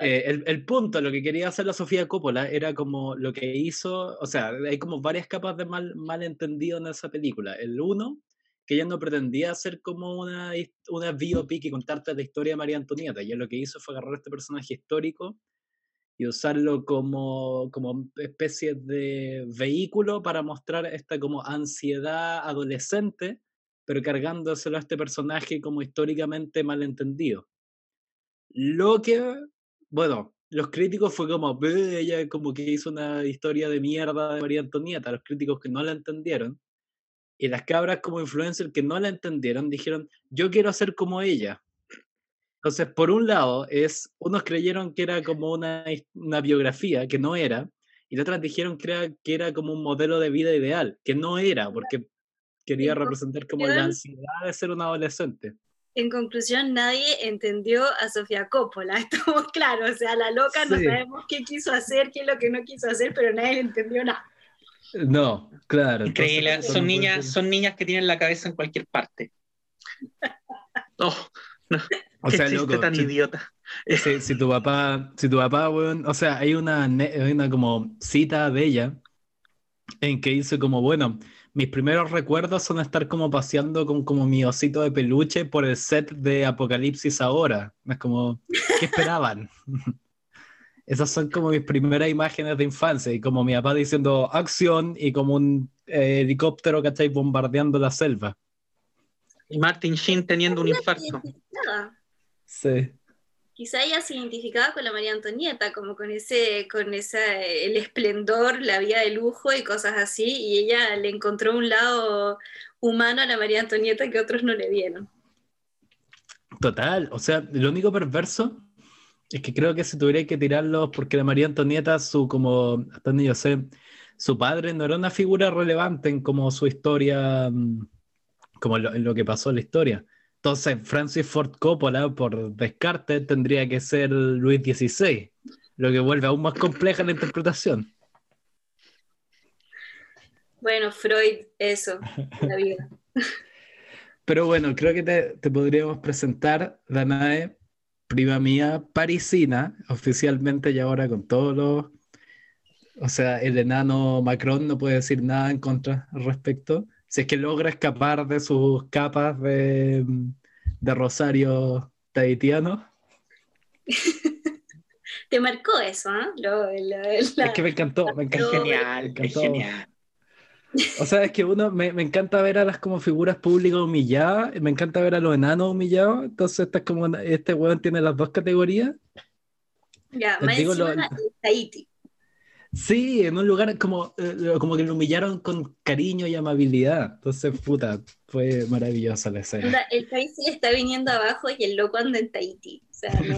Eh, el, el, punto, lo que quería hacer la Sofía Coppola era como lo que hizo, o sea, hay como varias capas de mal, malentendido en esa película. El uno, que ella no pretendía hacer como una, una biopic y contarte la historia de María Antonieta. Ella lo que hizo fue agarrar este personaje histórico y usarlo como, como especie de vehículo para mostrar esta como ansiedad adolescente, pero cargándoselo a este personaje como históricamente malentendido. Lo que bueno, los críticos fue como, ella como que hizo una historia de mierda de María Antonieta, los críticos que no la entendieron. Y las cabras como influencer que no la entendieron dijeron, yo quiero hacer como ella. Entonces, por un lado, es, unos creyeron que era como una, una biografía, que no era, y otras dijeron que era, que era como un modelo de vida ideal, que no era, porque quería representar como la ansiedad de ser un adolescente en conclusión, nadie entendió a Sofía Coppola, estamos claros, o sea, la loca no sabemos qué quiso hacer, qué es lo que no quiso hacer, pero nadie entendió nada. No, claro. Increíble, son niñas, son niñas que tienen la cabeza en cualquier parte. No, no. O sea, loco, tan idiota. Si, tu papá, si tu papá, bueno, o sea, hay una, hay una como cita de ella en que dice como, bueno, mis primeros recuerdos son estar como paseando con como mi osito de peluche por el set de Apocalipsis ahora. Es como, ¿qué esperaban? Esas son como mis primeras imágenes de infancia y como mi papá diciendo acción y como un eh, helicóptero, ¿cachai? Bombardeando la selva. Y Martin Sheen teniendo un infarto. Sí quizá ella se identificaba con la María Antonieta, como con ese, con esa, el esplendor, la vida de lujo y cosas así, y ella le encontró un lado humano a la María Antonieta que otros no le vieron. Total, o sea, lo único perverso es que creo que si tuviera que tirarlo, porque la María Antonieta, su como, hasta donde yo sé, su padre no era una figura relevante en como su historia, mm, como en lo que pasó en la historia. Entonces, Francis Ford Coppola, por descarte, tendría que ser Luis XVI, lo que vuelve aún más compleja la interpretación. Bueno, Freud, eso, la vida. Pero bueno, creo que te, podríamos presentar, Danae, prima mía, parisina, oficialmente y ahora con todos los... O sea, el enano Macron no puede decir nada en contra al respecto si es que logra escapar de sus capas de, de Rosario tahitiano. Te marcó eso, ¿eh? Es que me encantó, me encantó. Genial, genial. O sea, es que uno me, me, encanta ver a las como figuras públicas humilladas, me encanta ver a los enanos humillados, entonces esta como, este weón tiene las dos categorías. Ya, me digo lo, Tahiti. Sí, en un lugar como, eh, como que lo humillaron con cariño y amabilidad. Entonces, puta, fue maravillosa la escena. El país está viniendo abajo y el loco anda en Tahiti.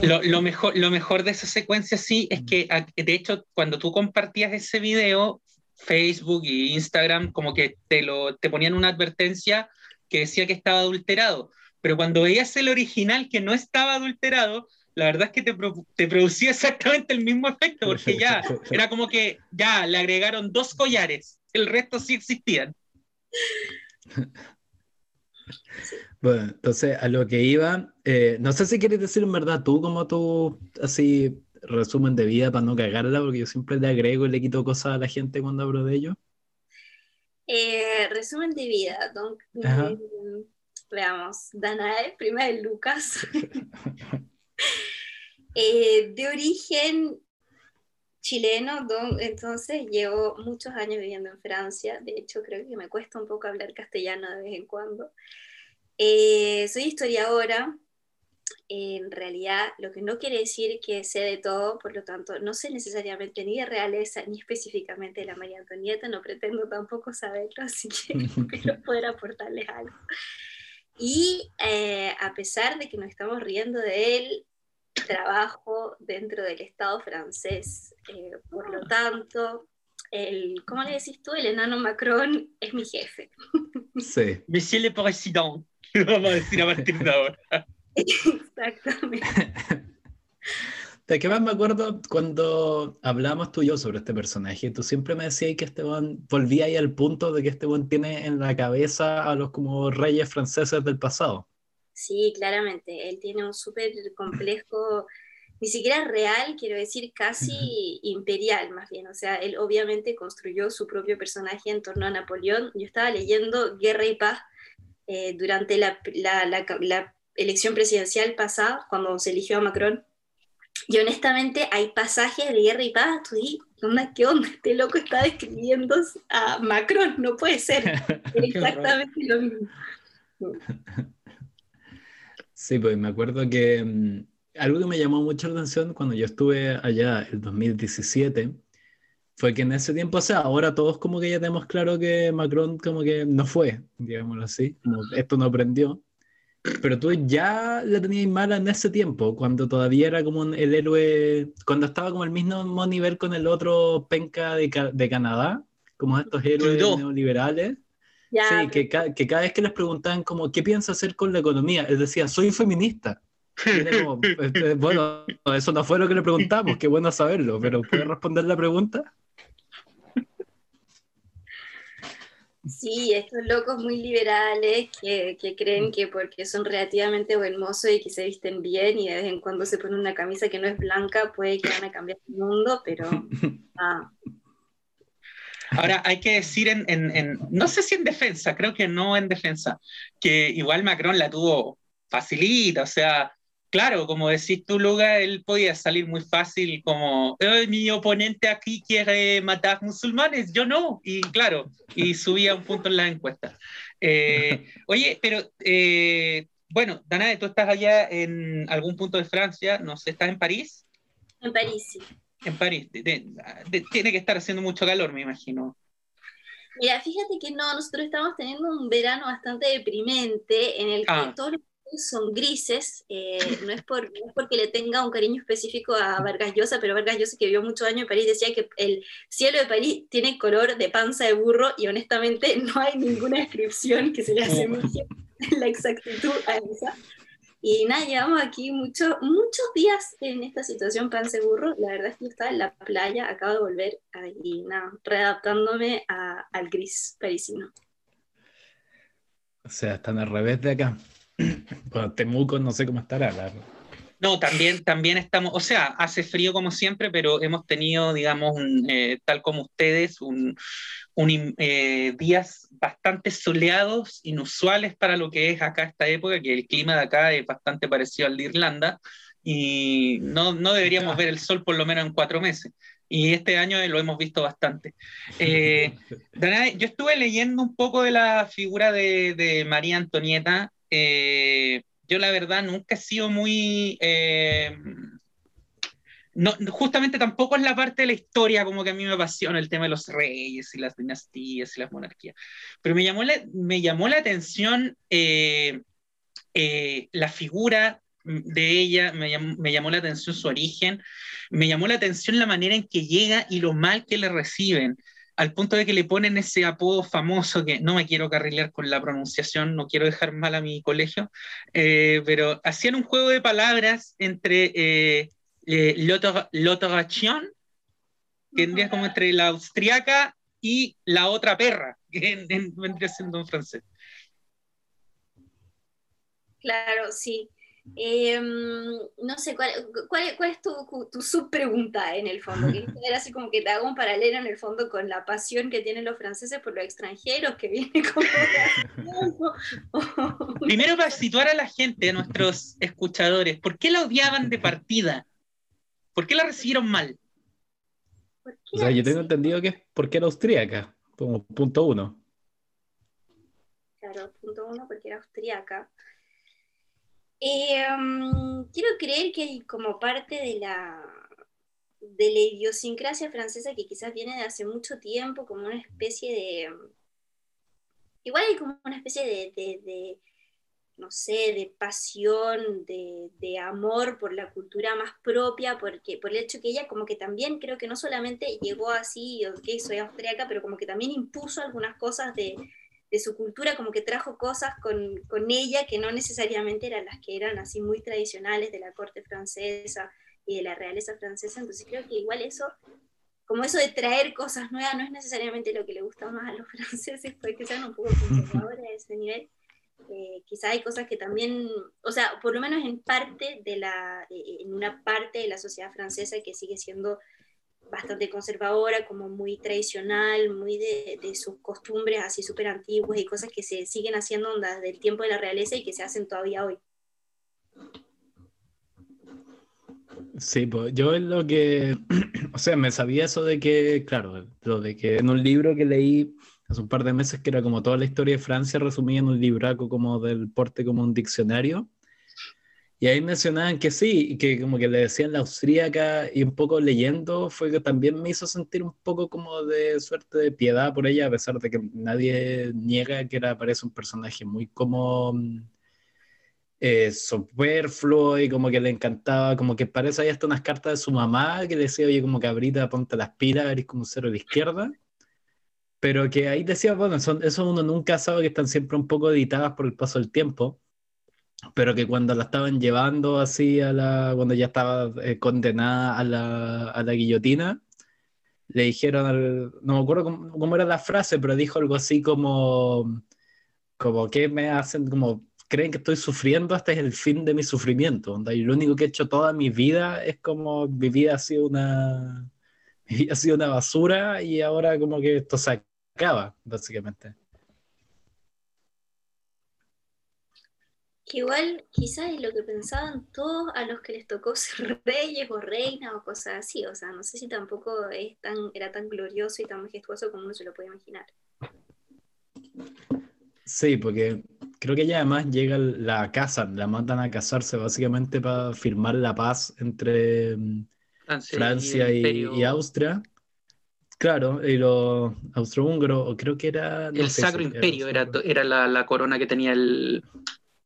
lo, mejor, lo mejor de esa secuencia, sí, es que, de hecho, cuando tú compartías ese video, Facebook e Instagram como que te, lo, te ponían una advertencia que decía que estaba adulterado. Pero cuando veías el original que no estaba adulterado, la verdad es que te, te, producía exactamente el mismo efecto, porque ya era como que ya le agregaron dos collares, el resto sí existían. Bueno, entonces a lo que iba, eh, no sé si quieres decir en verdad tú, como tú, así, resumen de vida para no cagarla, porque yo siempre le agrego y le quito cosas a la gente cuando hablo de ello. Eh, resumen de vida, don, mm, veamos, Danae, prima de Lucas. Eh, de origen chileno, entonces llevo muchos años viviendo en Francia, de hecho creo que me cuesta un poco hablar castellano de vez en cuando. Eh, soy historiadora, en realidad lo que no quiere decir que sé de todo, por lo tanto no sé necesariamente ni de realeza ni específicamente de la María Antonieta, no pretendo tampoco saberlo, así que espero poder aportarles algo. Y eh, a pesar de que nos estamos riendo de él, trabajo dentro del Estado francés. Eh, por lo tanto, el, ¿cómo le decís tú? El enano Macron es mi jefe. Sí. Monsieur le Président, vamos a decir a partir de ahora. Exactamente. ¿De qué más me acuerdo cuando hablamos tú y yo sobre este personaje? Tú siempre me decías que este volvía ahí al punto de que este buen tiene en la cabeza a los como reyes franceses del pasado. Sí, claramente. Él tiene un súper complejo ni siquiera real, quiero decir casi imperial más bien. O sea, él obviamente construyó su propio personaje en torno a Napoleón. Yo estaba leyendo Guerra y Paz eh, durante la, la, elección presidencial pasada, cuando se eligió a Macron. Y honestamente hay pasajes de Guerra y Paz, tú ¿qué onda? Este loco está describiendo a Macron, no puede ser. exactamente lo mismo. Sí, pues me acuerdo que mm, algo que me llamó mucho la atención cuando yo estuve allá el 2017 fue que en ese tiempo, o sea, ahora todos como que ya tenemos claro que Macron como que no fue, digámoslo así, como esto no aprendió. Pero tú ya la tenías mala en ese tiempo, cuando todavía era como el héroe, cuando estaba como el mismo nivel con el otro penca de, de Canadá, como estos héroes neoliberales. sí, que, que, cada vez que les preguntaban como, ¿qué piensa hacer con la economía? Él decía, soy feminista. Este, bueno, eso no fue lo que le preguntamos, qué bueno saberlo, pero ¿puede responder la pregunta? Sí, estos locos muy liberales que, que, creen que porque son relativamente buen y que se visten bien y de vez en cuando se ponen una camisa que no es blanca, puede que van a cambiar el mundo, pero... Ah. Ahora, hay que decir, en, en, no sé si en defensa, creo que no en defensa, que igual Macron la tuvo facilita, o sea, claro, como decís tú, Luga, él podía salir muy fácil como, mi oponente aquí quiere matar musulmanes, yo no, y claro, y subía un punto en la encuesta. Eh, oye, pero, eh, bueno, Danae, tú estás allá en algún punto de Francia, no sé, ¿estás en París? En París, sí. En París, tiene que estar haciendo mucho calor, me imagino. Mira, fíjate que no, nosotros estamos teniendo un verano bastante deprimente en el que ah. todos los son grises, eh, no, es por, porque le tenga un cariño específico a Vargas Llosa, pero Vargas Llosa que vivió muchos años en París decía que el cielo de París tiene color de panza de burro y honestamente no hay ninguna descripción que se le asemeje la exactitud a esa. Y nada, llevamos aquí muchos muchos días en esta situación panza de burro. La verdad es que yo estaba en la playa, acabo de volver y nada, readaptándome al gris parisino. O sea, están al revés de acá. Bueno, Temuco no sé cómo estará. No, también, también estamos, o sea, hace frío como siempre, pero hemos tenido, digamos, eh, tal como ustedes, un, eh, días bastante soleados, inusuales para lo que es acá esta época, que el clima de acá es bastante parecido al de Irlanda, y no, no deberíamos ver el sol por lo menos en cuatro meses. Y este año lo hemos visto bastante. Eh, yo estuve leyendo un poco de la figura de, de María Antonieta eh, yo la verdad nunca he sido muy... Eh, no, justamente tampoco es la parte de la historia como que a mí me apasiona el tema de los reyes y las dinastías y las monarquías, pero me llamó la, me llamó la atención eh, la figura de ella, me llamó, me llamó la atención su origen, me llamó la atención la manera en que llega y lo mal que le reciben al punto de que le ponen ese apodo famoso que no me quiero carrilear con la pronunciación, no quiero dejar mal a mi colegio, eh, pero hacían un juego de palabras entre eh, eh que vendría como entre la austriaca y la otra perra, que vendría siendo en francés. Claro, sí. Em, no sé, ¿cuál, cuál, es tu, tu subpregunta en el fondo? Era así como que te hago un paralelo en el fondo con la pasión que tienen los franceses por los extranjeros, que viene como... Primero para situar a la gente, a nuestros escuchadores, ¿por qué la odiaban de partida? ¿Por qué la recibieron mal? O sea, yo tengo entendido que es porque era austríaca, como punto uno. Claro, punto uno porque era austríaca. Em, quiero creer que como parte de la, de la idiosincrasia francesa que quizás viene de hace mucho tiempo, como una especie de... Igual hay como una especie de, no sé, de pasión, de, de, amor por la cultura más propia, porque, por el hecho que ella como que también creo que no solamente llegó así, ok, soy austriaca, pero como que también impuso algunas cosas de, de su cultura, como que trajo cosas con, con, ella que no necesariamente eran las que eran así muy tradicionales de la corte francesa y de la realeza francesa. Entonces creo que igual eso, como eso de traer cosas nuevas, no es necesariamente lo que le gusta más a los franceses, puede que sean un poco conservadores a ese nivel. Eh, quizá hay cosas que también, o sea, por lo menos en parte de la, eh, en una parte de la sociedad francesa que sigue siendo bastante conservadora, como muy tradicional, muy de, de sus costumbres así súper antiguas y cosas que se siguen haciendo desde el tiempo de la realeza y que se hacen todavía hoy. Sí, pues yo lo que, o sea, me sabía eso de que, claro, lo de que en un libro que leí hace un par de meses que era como toda la historia de Francia resumida en un libraco como del porte como un diccionario. Y ahí mencionaban que sí, que como que le decían la austríaca y un poco leyendo fue que también me hizo sentir un poco como de suerte de piedad por ella, a pesar de que nadie niega que era, parece un personaje muy como eh, superfluo y como que le encantaba, como que parece ahí hasta unas cartas de su mamá que decía, oye, como cabrita, ponte las pilas, eres como cero de izquierda. Pero que ahí decía, bueno, son, eso uno nunca sabe que están siempre un poco editadas por el paso del tiempo, pero que cuando la estaban llevando así a la, cuando ya estaba eh, condenada a la, a la guillotina, le dijeron, no me acuerdo cómo, cómo, era la frase, pero dijo algo así como, como que me hacen, como creen que estoy sufriendo, hasta es el fin de mi sufrimiento. Y lo único que he hecho toda mi vida es como mi vida ha sido una, mi vida ha sido una basura y ahora como que esto se acaba, básicamente. Que igual quizás es lo que pensaban todos a los que les tocó ser reyes o reinas o cosas así. O sea, no sé si tampoco es tan, era tan glorioso y tan majestuoso como uno se lo puede imaginar. Sí, porque creo que ella además llega la casa, la mandan a casarse básicamente para firmar la paz entre mm, Francia, y, Austria. Claro, y los austrohúngaros, creo que era... el Sacro Imperio era, era la, corona que tenía el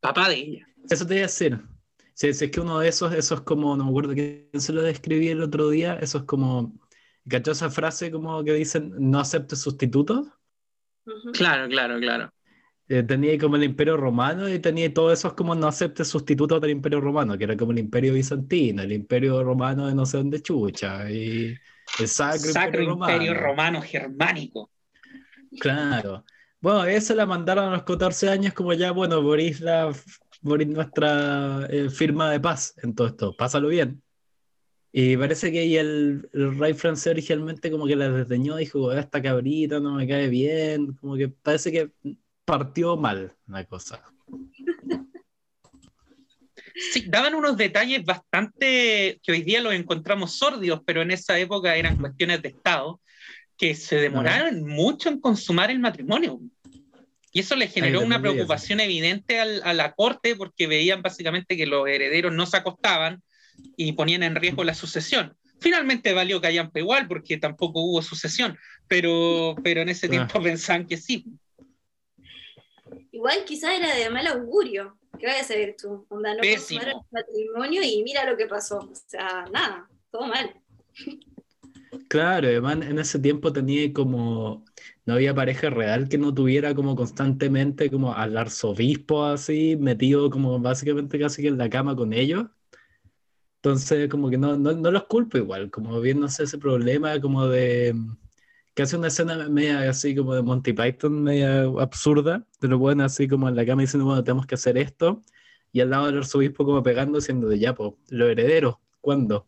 papá de ella. Eso te iba a decir. Si, es que uno de esos, eso es como, no me acuerdo quién se lo describí el otro día, eso es como, ¿cachó esa frase como que dicen no acepte sustitutos? Claro, claro, claro. Eh, tenía como el Imperio Romano y tenía todo eso como no acepte sustitutos del Imperio Romano, que era como el Imperio Bizantino, el Imperio Romano de no sé dónde chucha, y el Sacro, Imperio, Imperio Romano. Germánico. Claro. Bueno, esa la mandaron a los 14 años como ya, bueno, Boris, la, nuestra eh, firma de paz en todo esto, pásalo bien. Y parece que el, el, rey francés originalmente como que la desdeñó, dijo, esta cabrita no me cae bien, como que parece que partió mal la cosa. Sí, daban unos detalles bastante que hoy día los encontramos sordios, pero en esa época eran cuestiones de Estado que se demoraron mucho en consumar el matrimonio. Y eso le generó una preocupación evidente a la corte porque veían básicamente que los herederos no se acostaban y ponían en riesgo la sucesión. Finalmente valió que hayan igual porque tampoco hubo sucesión, pero, pero en ese ah. tiempo pensaban que sí. Igual quizás era de mal augurio. ¿Qué vas a saber tú? Onda, no el matrimonio y mira lo que pasó. O sea, nada, todo mal. Claro, además en ese tiempo tenía como, no había pareja real que no tuviera como constantemente como al arzobispo así, metido como básicamente casi que en la cama con ellos. Entonces como que no, no, no los culpo igual, como viéndose ese problema como de hace una escena media así como de Monty Python, media absurda, te lo ponen así como en la cama diciendo, bueno, tenemos que hacer esto, y al lado del arzobispo como pegando, diciendo de ya, pues, lo heredero, ¿cuándo?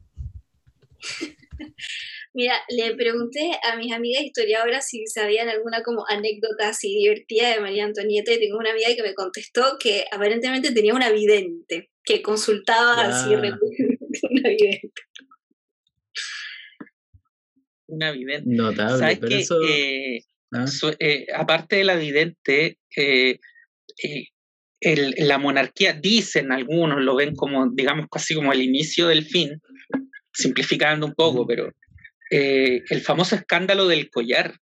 Mira, le pregunté a mis amigas historiadoras si sabían alguna como anécdota así divertida de María Antonieta y tengo una amiga que me contestó que aparentemente tenía una vidente, que consultaba así una vidente una vidente. Notable, pero eso... Eh, ¿Ah? eh, aparte de la vidente, eh, la monarquía, dicen algunos, lo ven como, digamos, casi como el inicio del fin, simplificando un poco, pero el famoso escándalo del collar,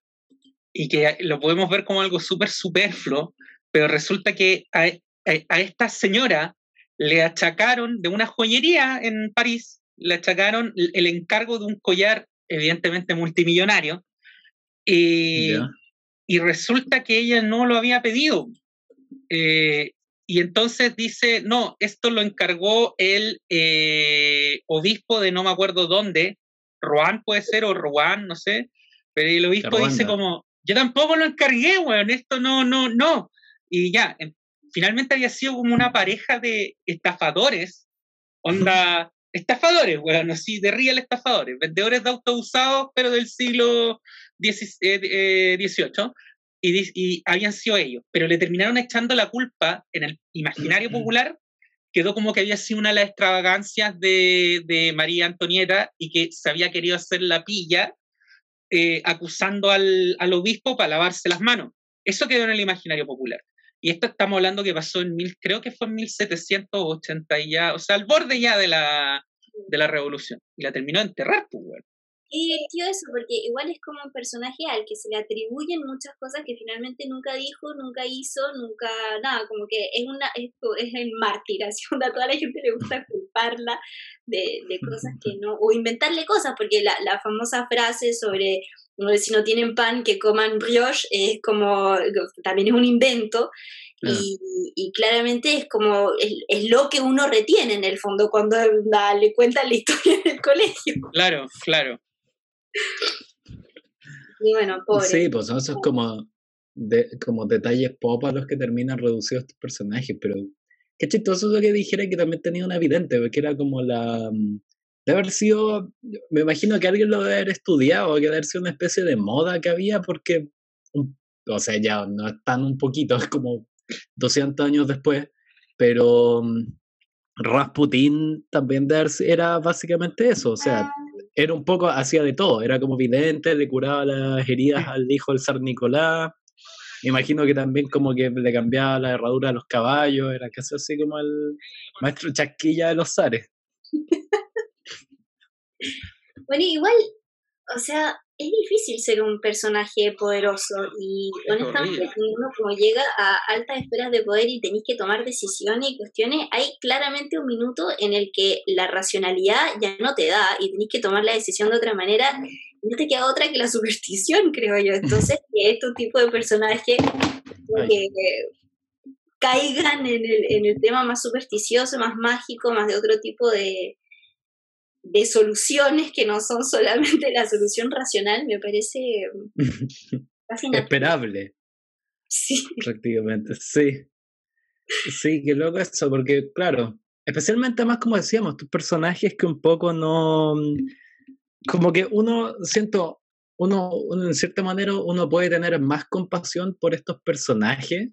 y que lo podemos ver como algo súper superfluo, pero resulta que a, a, esta señora le achacaron de una joyería en París, le achacaron el encargo de un collar evidentemente multimillonario, y, resulta que ella no lo había pedido. Eh, y entonces dice, no, esto lo encargó el eh, obispo de no me acuerdo dónde, Roan puede ser, o Roan, no sé, pero el obispo dice como, yo tampoco lo encargué, weón, esto no, no, no. Y ya, em, finalmente había sido como una pareja de estafadores, onda, estafadores, bueno, así, de real estafadores, vendedores de autos usados, pero del siglo XVIII, eh, y, habían sido ellos, pero le terminaron echando la culpa en el imaginario popular, quedó como que había sido una de las extravagancias de, de María Antonieta y que se había querido hacer la pilla eh, acusando al, al, obispo para lavarse las manos. Eso quedó en el imaginario popular. Y esto estamos hablando que pasó en mil, creo que fue en 1780 y ya, o sea, al borde ya de la, de la revolución. Y la terminó de enterrar, pues, bueno. Y divertido eso, porque igual es como un personaje al que se le atribuyen muchas cosas que finalmente nunca dijo, nunca hizo, nunca nada, como que es una esto es el mártir, así a toda la gente le gusta culparla de, de cosas que no, o inventarle cosas, porque la, la famosa frase sobre si no tienen pan, que coman brioche, es como, también es un invento, y, claramente es como, es, lo que uno retiene en el fondo cuando le cuentan la historia en el colegio. Claro, claro. Y bueno, pobre. Sí, pues eso es como, de, como detalles pop a los que terminan reducidos estos personajes, pero qué chistoso lo que dijera que también tenía una evidente, porque era como la... Mm, de haber sido, me imagino que alguien lo debe haber estudiado, que debe haber sido una especie de moda que había, porque, o sea, ya no es tan un poquito, es como 200 años después, pero mm, Rasputin también era básicamente eso, o sea, ah era un poco, hacía de todo, era como vidente, le curaba las heridas al hijo del zar Nicolás, me imagino que también como que le cambiaba la herradura a los caballos, era casi así como el maestro chasquilla de los zares. bueno, igual, o sea, es difícil ser un personaje poderoso y honestamente uno como llega a altas esferas de poder y tenéis que tomar decisiones y cuestiones, hay claramente un minuto en el que la racionalidad ya no te da y tenéis que tomar la decisión de otra manera y no te queda otra que la superstición, creo yo. Entonces, que estos tipos de personajes que caigan en el, en el tema más supersticioso, más mágico, más de otro tipo de, de soluciones que no son solamente la solución racional, me parece Esperable. Sí. Prácticamente, sí. Sí, qué loco eso, porque claro, especialmente más como decíamos, tus personajes que un poco no, como que uno, siento, uno, uno, en cierta manera, uno puede tener más compasión por estos personajes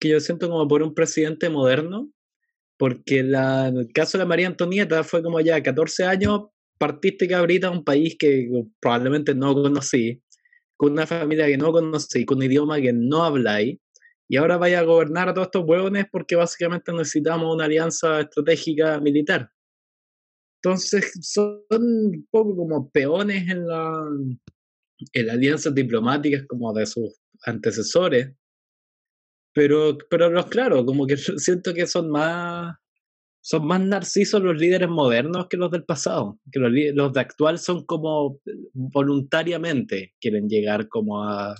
que yo siento como por un presidente moderno, porque la, el caso de María Antonieta fue como ya 14 años, partiste cabrita a un país que probablemente no conocí, con una familia que no conocí, con un idioma que no habláis, y ahora vaya a gobernar a todos estos huevones porque básicamente necesitamos una alianza estratégica militar. Entonces son un poco como peones en, la, en las alianzas diplomáticas como de sus antecesores, pero, pero los, claro, como que siento que son más, son más narcisos los líderes modernos que los del pasado. Que los, de actual son como voluntariamente quieren llegar como a,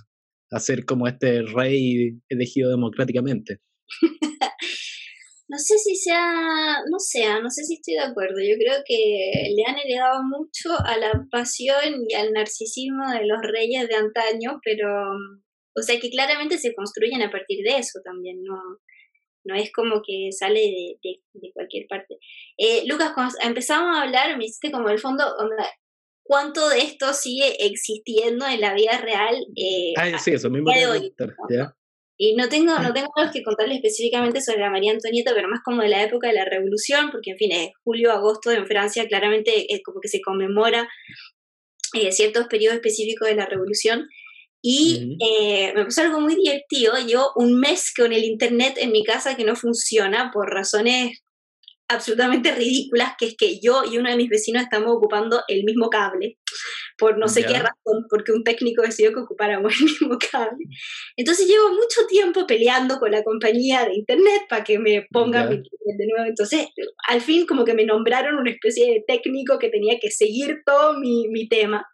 a ser como este rey elegido democráticamente. no sé si sea, no sea, no sé si estoy de acuerdo. Yo creo que le han heredado mucho a la pasión y al narcisismo de los reyes de antaño, pero o sea que claramente se construyen a partir de eso también, no, no es como que sale de, de, cualquier parte. Eh, Lucas, cuando empezamos a hablar, me hiciste como el fondo, ¿cuánto de esto sigue existiendo en la vida real? Eh, ah, sí, eso mismo. Y no tengo, no tengo que contarle específicamente sobre la María Antonieta, pero más como de la época de la Revolución, porque en fin, es julio, agosto en Francia, claramente es como que se conmemora eh, ciertos periodos específicos de la Revolución. Y eh, me pasó algo muy divertido. Yo un mes con el internet en mi casa que no funciona por razones absolutamente ridículas, que es que yo y uno de mis vecinos estamos ocupando el mismo cable, por no sé qué razón, porque un técnico decidió que ocupáramos el mismo cable. Entonces llevo mucho tiempo peleando con la compañía de internet para que me pongan internet de nuevo. Entonces, al fin como que me nombraron una especie de técnico que tenía que seguir todo mi, mi tema.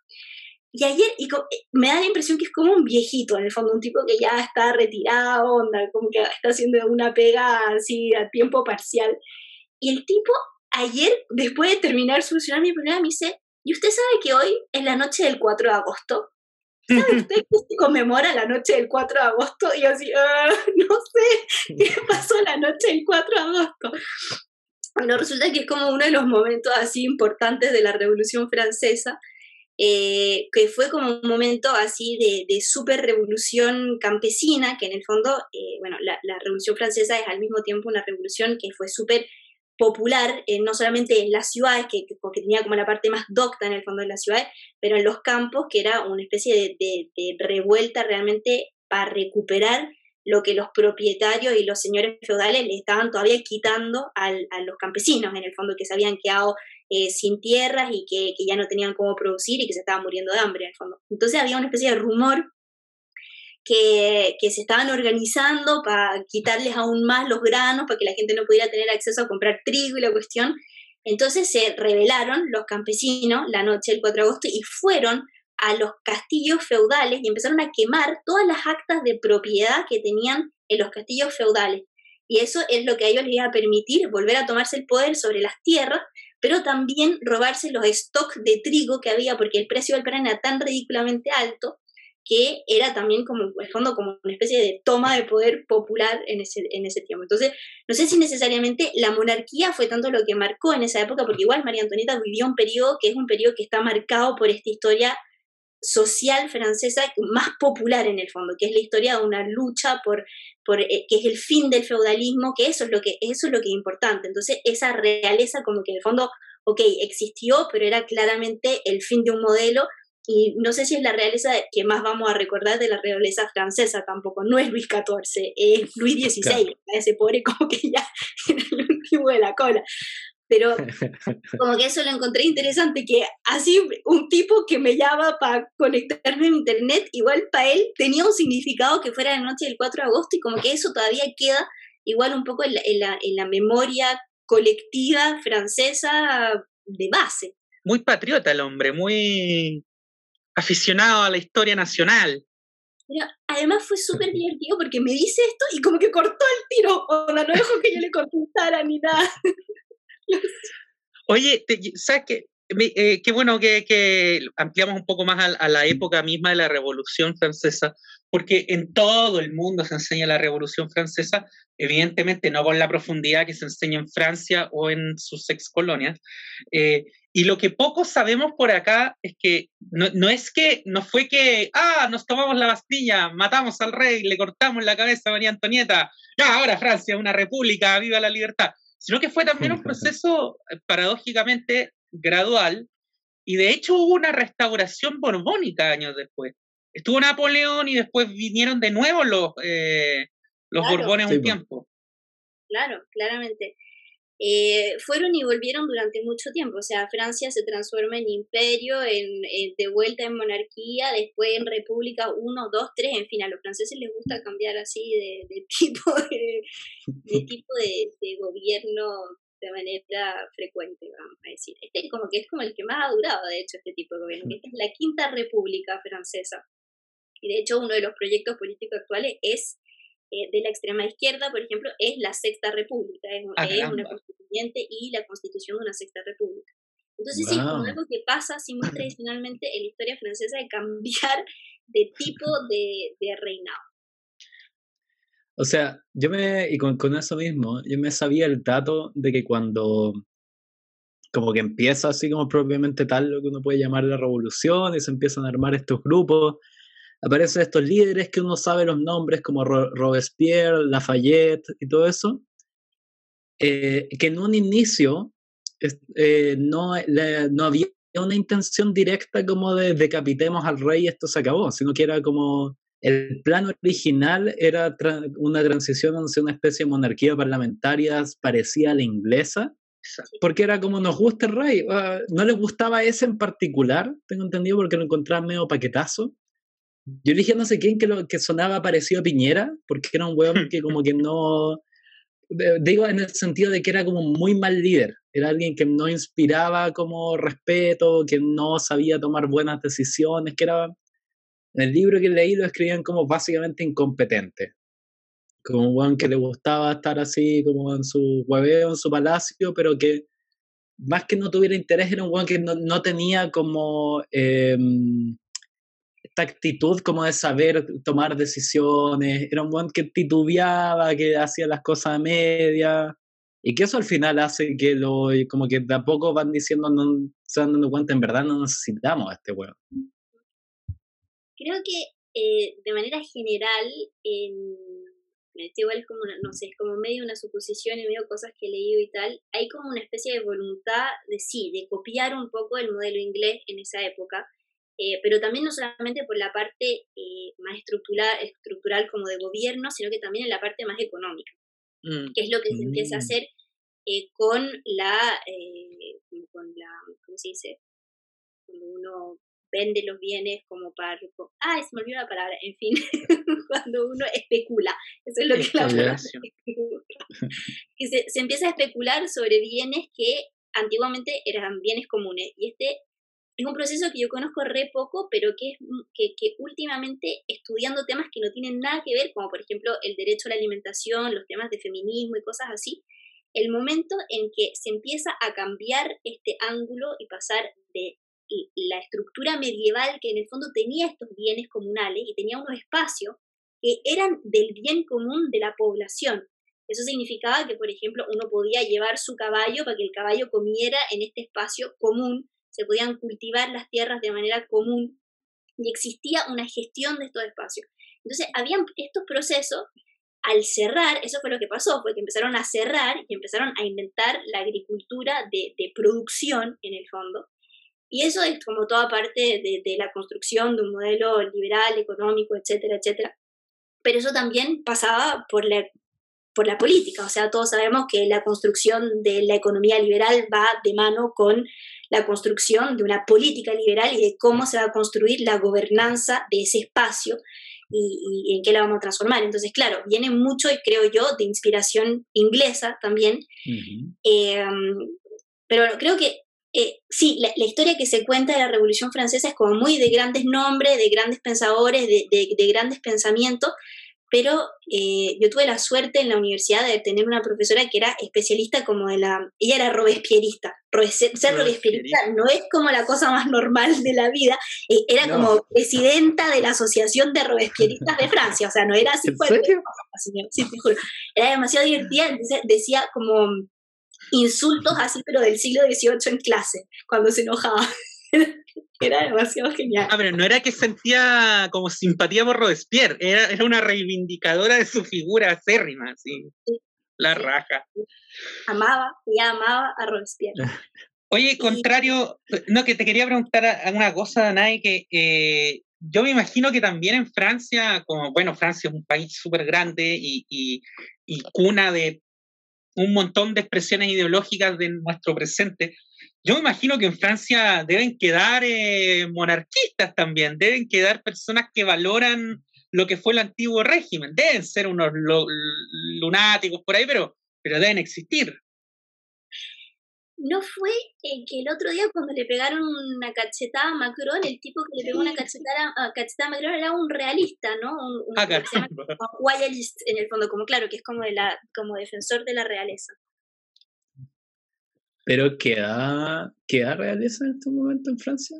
Y ayer y eh, me da la impresión que es como un viejito, en el fondo, un tipo que ya está retirado, onda, como que está haciendo una pega así a tiempo parcial. Y el tipo ayer, después de terminar de solucionar mi problema, me dice, ¿y usted sabe que hoy es la noche del 4 de agosto? ¿sabe usted qué se conmemora la noche del 4 de agosto? Y yo así, ah, no sé qué pasó la noche del 4 de agosto. Bueno, resulta que es como uno de los momentos así importantes de la Revolución Francesa, eh, que fue como un momento así de, de super revolución campesina, que en el fondo, eh, bueno, la, la, Revolución Francesa es al mismo tiempo una revolución que fue súper popular, eh, no solamente en las ciudades, que, porque tenía como la parte más docta en el fondo de las ciudades, pero en los campos, que era una especie de, de, de revuelta realmente para recuperar lo que los propietarios y los señores feudales le estaban todavía quitando al, a los campesinos, en el fondo, que se habían quedado eh, sin tierras y que, que, ya no tenían cómo producir y que se estaban muriendo de hambre, en el fondo. Entonces había una especie de rumor que, que, se estaban organizando para quitarles aún más los granos, para que la gente no pudiera tener acceso a comprar trigo y la cuestión. Entonces se rebelaron los campesinos la noche del 4 de agosto y fueron a los castillos feudales y empezaron a quemar todas las actas de propiedad que tenían en los castillos feudales. Y eso es lo que a ellos les iba a permitir volver a tomarse el poder sobre las tierras, pero también robarse los stocks de trigo que había, porque el precio del pan era tan ridículamente alto que era también como, en fondo, como una especie de toma de poder popular en ese, en ese tiempo. Entonces, no sé si necesariamente la monarquía fue tanto lo que marcó en esa época, porque igual María Antonieta vivió un periodo que es un periodo que está marcado por esta historia social francesa más popular en el fondo, que es la historia de una lucha por, por eh, que es el fin del feudalismo, que eso es lo que eso es lo que es importante. Entonces, esa realeza como que en el fondo, ok, existió, pero era claramente el fin de un modelo y no sé si es la realeza que más vamos a recordar de la realeza francesa tampoco, no es Luis XIV, es Luis XVI, claro. ese pobre como que ya era el último de la cola pero como que eso lo encontré interesante, que así un tipo que me llama para conectarme a internet, igual para él tenía un significado que fuera la noche del 4 de agosto y como que eso todavía queda igual un poco en la, en la, en la memoria colectiva francesa de base. Muy patriota el hombre, muy aficionado a la historia nacional. Pero además fue súper divertido porque me dice esto y como que cortó el tiro, o no dejó que yo le contestara ni nada. Oye, te, ¿sabes qué? Eh, qué bueno que, que, ampliamos un poco más a, a, la época misma de la Revolución Francesa, porque en todo el mundo se enseña la Revolución Francesa, evidentemente no con la profundidad que se enseña en Francia o en sus ex colonias. Eh, y lo que poco sabemos por acá es que no, no, es que, no fue que, ah, nos tomamos la Bastilla, matamos al rey, le cortamos la cabeza a María Antonieta, ya ahora Francia es una república, viva la libertad sino que fue también un proceso eh, paradójicamente gradual y de hecho hubo una restauración borbónica años después. Estuvo Napoleón y después vinieron de nuevo los, eh, los claro. Borbones sí, un tiempo. Claro, claramente. Eh, fueron y volvieron durante mucho tiempo. O sea, Francia se transforma en imperio, en, en, de vuelta en monarquía, después en república 1, 2, 3, en fin, a los franceses les gusta cambiar así de, de tipo, de, de tipo de, de, gobierno de manera frecuente, vamos a decir. Este como que es como el que más ha durado, de hecho, este tipo de gobierno, que esta es la quinta república francesa. Y de hecho, uno de los proyectos políticos actuales es eh, de la extrema izquierda, por ejemplo, es la Sexta República, es, ah, es una constituyente y la constitución de una Sexta República. Entonces, wow. sí, como algo que pasa así muy tradicionalmente en la historia francesa de cambiar de tipo de, de reinado. O sea, yo me, y con, con, eso mismo, yo me sabía el dato de que cuando como que empieza así como propiamente tal lo que uno puede llamar la revolución y se empiezan a armar estos grupos, aparecen estos líderes que uno sabe los nombres como Robespierre, Lafayette y todo eso, eh, que en un inicio eh, no, le, no había una intención directa como de decapitemos al rey y esto se acabó, sino que era como el plan original era tra una transición hacia una especie de monarquía parlamentaria parecida a la inglesa, porque era como nos gusta el rey. Uh, no les gustaba ese en particular, tengo entendido, porque lo encontraban medio paquetazo. Yo dije no sé quién que, lo, que sonaba parecido a Piñera, porque era un weón que como que no... Digo en el sentido de que era como muy mal líder. Era alguien que no inspiraba como respeto, que no sabía tomar buenas decisiones, que era... En el libro que leí lo escribían como básicamente incompetente. Como un weón que le gustaba estar así como en su hueveo, en su palacio, pero que más que no tuviera interés, era un weón que no, no tenía como... Eh, actitud como de saber tomar decisiones, era un buen que titubeaba, que hacía las cosas a media, y que eso al final hace que lo, como que de a poco van diciendo, no se van dando cuenta, en verdad no necesitamos a este weón. Creo que eh, de manera general, en, este igual es como, no sé, es como medio una suposición y medio cosas que he leído y tal, hay como una especie de voluntad de sí, de copiar un poco el modelo inglés en esa época, eh, pero también no solamente por la parte eh, más estructural, estructural como de gobierno, sino que también en la parte más económica, mm. que es lo que se empieza a mm. hacer eh, con, la, con la, ¿cómo se dice? Cuando uno vende los bienes como para... Ah, se me olvidó la palabra, en fin, cuando uno especula, eso es lo que la que se, se empieza a especular sobre bienes que antiguamente eran bienes comunes y este es un proceso que yo conozco re poco, pero que, es, que, últimamente estudiando temas que no tienen nada que ver, como por ejemplo el derecho a la alimentación, los temas de feminismo y cosas así, el momento en que se empieza a cambiar este ángulo y pasar de la estructura medieval que en el fondo tenía estos bienes comunales y tenía unos espacios que eran del bien común de la población. Eso significaba que, por ejemplo, uno podía llevar su caballo para que el caballo comiera en este espacio común se podían cultivar las tierras de manera común y existía una gestión de estos espacios. Entonces, habían estos procesos, al cerrar, eso fue lo que pasó, fue que empezaron a cerrar y empezaron a inventar la agricultura de, producción en el fondo. Y eso es como toda parte de, de la construcción de un modelo liberal, económico, etcétera, etcétera. Pero eso también pasaba por la, por la política. O sea, todos sabemos que la construcción de la economía liberal va de mano con la construcción de una política liberal y de cómo se va a construir la gobernanza de ese espacio y, en qué la vamos a transformar. Entonces, claro, viene mucho, y creo yo, de inspiración inglesa también. Em, pero creo que eh, sí, la, historia que se cuenta de la Revolución Francesa es como muy de grandes nombres, de grandes pensadores, de, de grandes pensamientos, pero eh, yo tuve la suerte en la universidad de tener una profesora que era especialista como de la... Ella era robespierista. ser robespierista no es como la cosa más normal de la vida, eh, era como presidenta de la Asociación de Robespieristas de Francia, o sea, no era así. Sí, te juro. Era demasiado divertida, decía como insultos así, pero del siglo XVIII en clase, cuando se enojaba. Era demasiado genial. Ah, pero no era que sentía como simpatía por Robespierre, era, era una reivindicadora de su figura acérrima, así. La raja. Amaba, ella amaba a Robespierre. Oye, contrario, no, que te quería preguntar una cosa, Nay, que eh, yo me imagino que también en Francia, como, bueno, Francia es un país súper grande y, y, y, cuna de un montón de expresiones ideológicas de nuestro presente, yo me imagino que en Francia deben quedar eh, monarquistas también, deben quedar personas que valoran lo que fue el antiguo régimen, deben ser unos lunáticos por ahí, pero, pero deben existir. ¿No fue eh, que el otro día cuando le pegaron una cachetada a Macron, el tipo que le pegó una cachetada, a Macron era un realista, ¿no? Un, un ah, en el fondo, como claro, que es como, de la, como defensor de la realeza. Pero queda, queda realeza en este momento en Francia.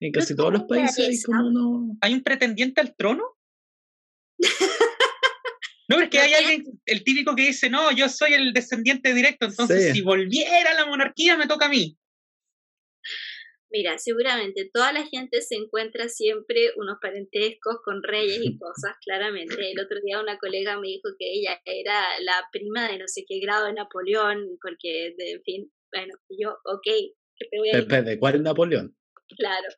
En casi todos los países hay como uno. ¿Hay un pretendiente al trono? No, es que hay alguien, el típico que dice, no, yo soy el descendiente directo, entonces si volviera la monarquía me toca a mí. Mira, seguramente toda la gente se encuentra siempre unos parentescos con reyes y cosas, claramente. El otro día una colega me dijo que ella era la prima de no sé qué grado de Napoleón, porque, en fin, bueno, yo, ok, ¿qué te voy a decir? ¿De cuál Napoleón? Claro.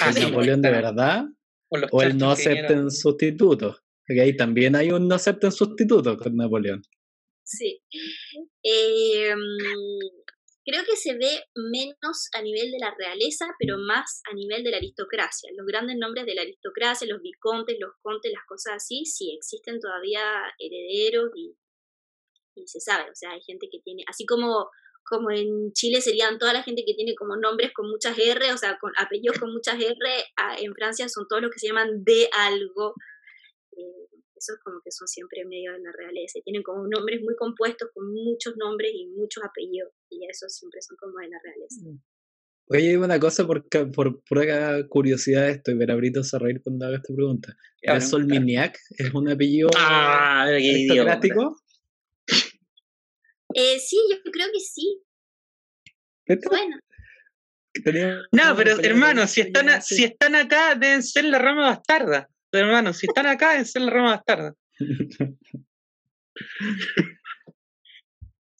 ¿Ah, Napoleón de verdad? ¿O, el no acepten sustitutos? Porque ahí también hay un no acepten sustitutos con Napoleón. Sí. Em, creo que se ve menos a nivel de la realeza, pero más a nivel de la aristocracia. Los grandes nombres de la aristocracia, los vicontes, los contes, las cosas así, sí existen todavía herederos y, y se sabe. O sea, hay gente que tiene, así como como en Chile serían toda la gente que tiene como nombres con muchas R, o sea, con apellidos con muchas R, en Francia son todos los que se llaman de algo. Eh, esos como que son siempre medio de la realeza, tienen como nombres muy compuestos con muchos nombres y muchos apellidos, y esos siempre son como de la realeza. Mm. Oye, una cosa por, por pura curiosidad estoy, ver a Brito a reír cuando haga esta pregunta. ¿Es Solminiac? ¿Es un apellido ah, aristocrático? Eh, sí, yo creo que sí. Bueno. No, pero hermano, si están, si están acá, deben ser la rama bastarda. Hermano, si están acá, deben ser la rama bastarda.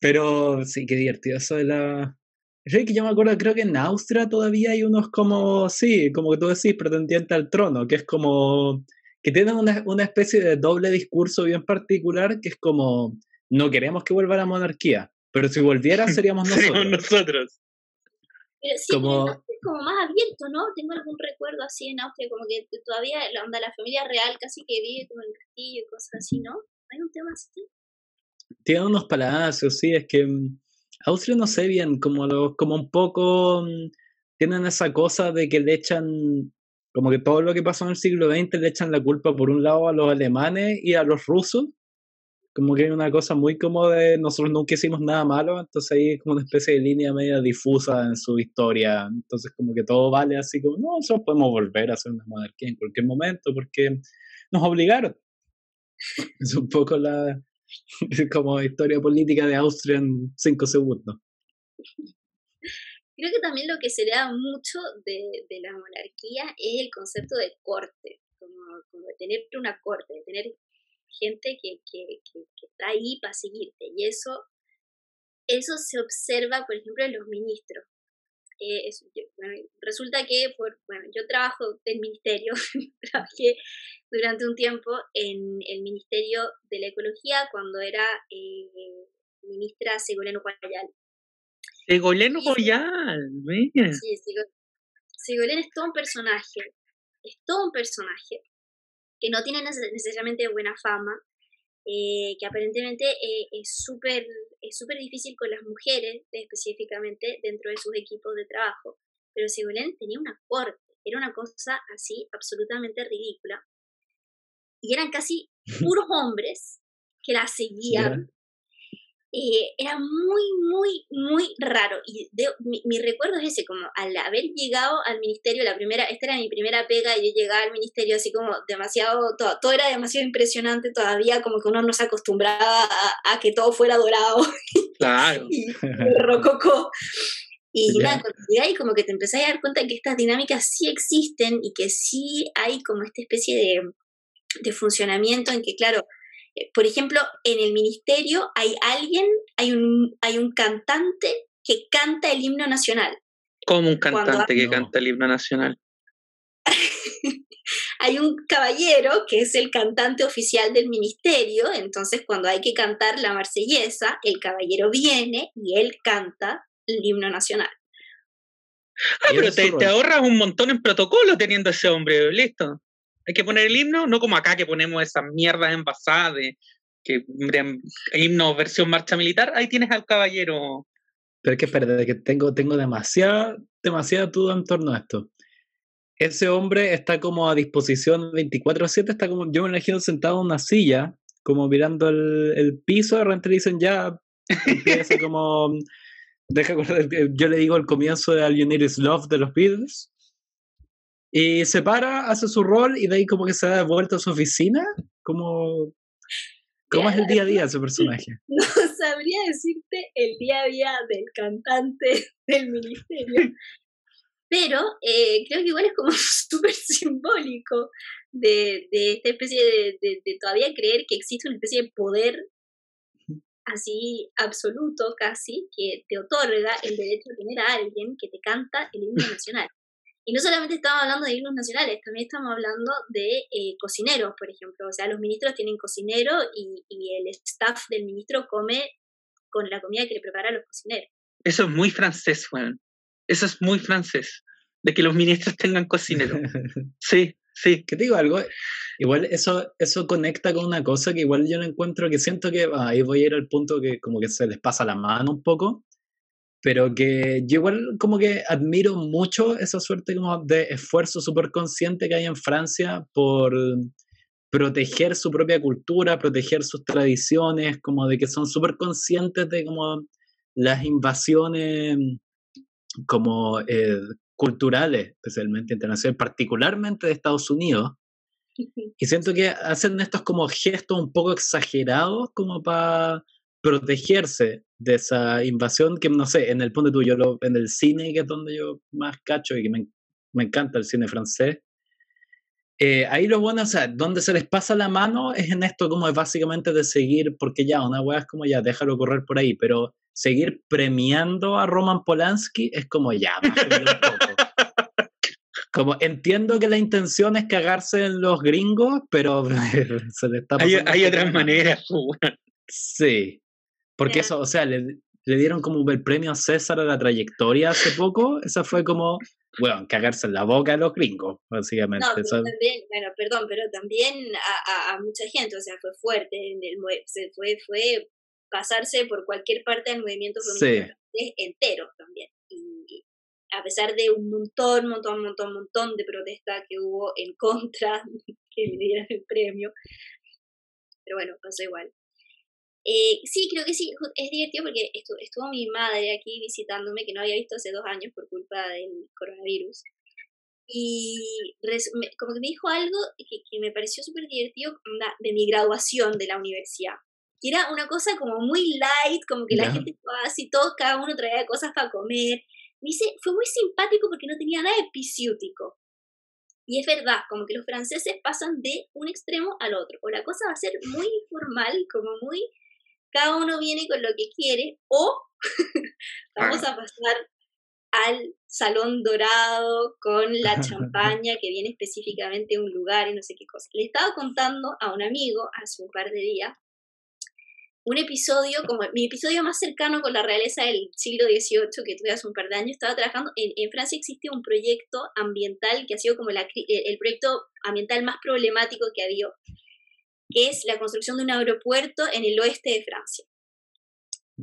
pero sí, qué divertido eso de la. que yo me acuerdo, creo que en Austria todavía hay unos como, sí, como que tú decís, pretendientes al trono, que es como, que tienen una, una especie de doble discurso bien particular, que es como, no queremos que vuelva la monarquía, pero si volviera seríamos nosotros. nosotros. Pero sí, como... como más abierto, ¿no? Tengo algún recuerdo así en Austria, como que todavía la onda, la familia real casi que vive como en el castillo y cosas así, ¿no? ¿Hay un tema así? Tiene unos palacios, sí, es que mm, Austria no sé bien, como, los, como un poco mm, tienen esa cosa de que le echan, como que todo lo que pasó en el siglo XX le echan la culpa por un lado a los alemanes y a los rusos, como que hay una cosa muy como de nosotros nunca hicimos nada malo, entonces ahí es como una especie de línea media difusa en su historia, entonces como que todo vale así como, no, nosotros podemos volver a hacer una monarquía en cualquier momento porque nos obligaron. Es un poco la como historia política de Austria en cinco segundos. Creo que también lo que se le da mucho de, de la monarquía es el concepto de corte, como, como de tener una corte, de tener gente que, que, que, está ahí para seguirte. Y eso, eso se observa, por ejemplo, en los ministros. Eh, resulta que por, bueno, yo trabajo del ministerio, trabajé durante un tiempo en el Ministerio de la Ecología cuando era eh, ministra Segoleno Guayal. Segoleno Guayal, Sí, Segoleno es todo un personaje, es todo un personaje que no tiene necesariamente buena fama, eh, que aparentemente eh, es súper es súper difícil con las mujeres específicamente dentro de sus equipos de trabajo, pero Sigolén tenía una corte, era una cosa así absolutamente ridícula, y eran casi puros hombres que la seguían, eh, era muy, muy, muy raro. Y mi, recuerdo es ese, como al haber llegado al ministerio, la primera, esta era mi primera pega, y yo llegaba al ministerio así como demasiado, todo, todo era demasiado impresionante todavía, como que uno no se acostumbraba a, que todo fuera dorado. Claro. y, rococó. Y la y como que te empezás a dar cuenta que estas dinámicas sí existen y que sí hay como esta especie de, de funcionamiento en que, claro, por ejemplo, en el ministerio hay alguien, hay un, hay un cantante que canta el himno nacional. ¿Cómo un cantante que canta el himno nacional? hay un caballero que es el cantante oficial del ministerio, entonces cuando hay que cantar la marsellesa, el caballero viene y él canta el himno nacional. Ah, pero te, te, ahorras un montón en protocolo teniendo ese hombre, listo. Hay que poner el himno, no como acá que ponemos esas mierdas envasadas de, que, himno versión marcha militar. Ahí tienes al caballero. Pero es que espérate, que tengo, tengo demasiada, demasiada duda en torno a esto. Ese hombre está como a disposición 24-7, está como, yo me imagino sentado en una silla, como mirando el, el piso, de repente dicen ya, empieza como, deja yo le digo el comienzo de All You Need Is Love de los Beatles, y se para, hace su rol y de ahí como que se da de vuelta a su oficina. Como, ¿Cómo es el día a día de ese personaje? No sabría decirte el día a día del cantante del ministerio. Pero eh, creo que igual es como súper simbólico de, de, esta especie de, de, todavía creer que existe una especie de poder así absoluto casi que te otorga el derecho de tener a alguien que te canta el himno nacional. Y no solamente estamos hablando de himnos nacionales, también estamos hablando de eh, cocineros, por ejemplo. O sea, los ministros tienen cocinero y, el staff del ministro come con la comida que le prepara a los cocineros. Eso es muy francés, Juan. Eso es muy francés, de que los ministros tengan cocinero. Sí, sí. ¿Qué te digo algo? Igual eso, eso conecta con una cosa que igual yo no encuentro, que siento que ahí voy a ir al punto que como que se les pasa la mano un poco, pero que yo igual como que admiro mucho esa suerte como de esfuerzo súper consciente que hay en Francia por proteger su propia cultura, proteger sus tradiciones, como de que son súper conscientes de como las invasiones como eh, culturales, especialmente internacionales, particularmente de Estados Unidos. Y siento que hacen estos como gestos un poco exagerados como para protegerse de esa invasión que, no sé, en el punto tuyo, en el cine, que es donde yo más cacho y que me, me encanta el cine francés, eh, ahí lo bueno, o sea, donde se les pasa la mano es en esto como es básicamente de seguir, porque ya, una weá es como ya, déjalo correr por ahí, pero seguir premiando a Roman Polanski es como ya, un poco. Como entiendo que la intención es cagarse en los gringos, pero se le está Hay, hay otras maneras. Pues, sí, porque eso, o sea, le, le dieron como el premio César a la trayectoria hace poco, esa fue como, bueno, cagarse en la boca a los gringos, básicamente. No, también, bueno, perdón, pero también a, a, mucha gente, o sea, fue fuerte, en el, se fue, fue pasarse por cualquier parte del movimiento feminista entero también. Y, a pesar de un montón, montón, montón, montón de protesta que hubo en contra que le dieran el premio, pero bueno, pasó igual. Eh, sí, creo que sí, es divertido porque estuvo, estuvo, mi madre aquí visitándome, que no había visto hace dos años por culpa del coronavirus. Y como que me dijo algo que, que me pareció súper divertido de mi graduación de la universidad. Que era una cosa como muy light, como que la gente estaba así, todos, cada uno traía cosas para comer. Me dice, fue muy simpático porque no tenía nada episíutico. Y es verdad, como que los franceses pasan de un extremo al otro. O la cosa va a ser muy formal, como muy cada uno viene con lo que quiere o vamos a pasar al salón dorado con la champaña que viene específicamente de un lugar y no sé qué cosa. Le estaba contando a un amigo hace un par de días un episodio, como mi episodio más cercano con la realeza del siglo XVIII que tuve hace un par de años, estaba trabajando, en, en Francia existe un proyecto ambiental que ha sido como la, el proyecto ambiental más problemático que ha habido es la construcción de un aeropuerto en el oeste de Francia.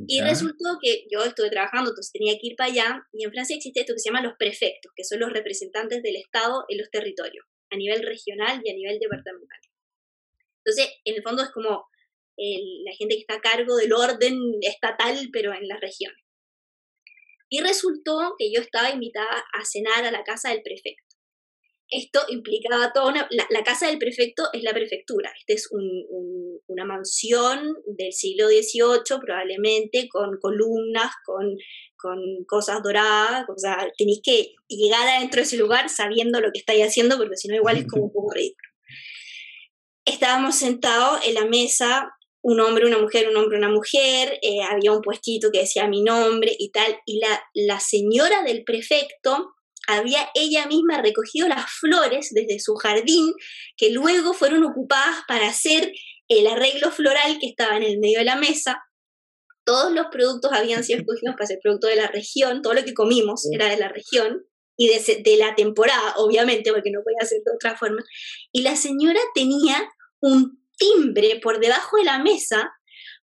Y resultó que yo estuve trabajando, entonces tenía que ir para allá, y en Francia existe esto que se llama los prefectos, que son los representantes del Estado en los territorios, a nivel regional y a nivel departamental. Entonces, en el fondo es como la gente que está a cargo del orden estatal, pero en las regiones. Y resultó que yo estaba invitada a cenar a la casa del prefecto esto implicaba toda una... La, casa del prefecto es la prefectura. Esta es una mansión del siglo XVIII, probablemente, con columnas, con, con cosas doradas. O sea, tenéis que llegar adentro de ese lugar sabiendo lo que estáis haciendo, porque si no, igual es como un poco ridículo. Estábamos sentados en la mesa, un hombre, una mujer, un hombre, una mujer, eh, había un puestito que decía mi nombre y tal, y la, la señora del prefecto había ella misma recogido las flores desde su jardín, que luego fueron ocupadas para hacer el arreglo floral que estaba en el medio de la mesa. Todos los productos habían sido escogidos para ser producto de la región, todo lo que comimos era de la región y de, de la temporada, obviamente, porque no podía ser de otra forma. Y la señora tenía un timbre por debajo de la mesa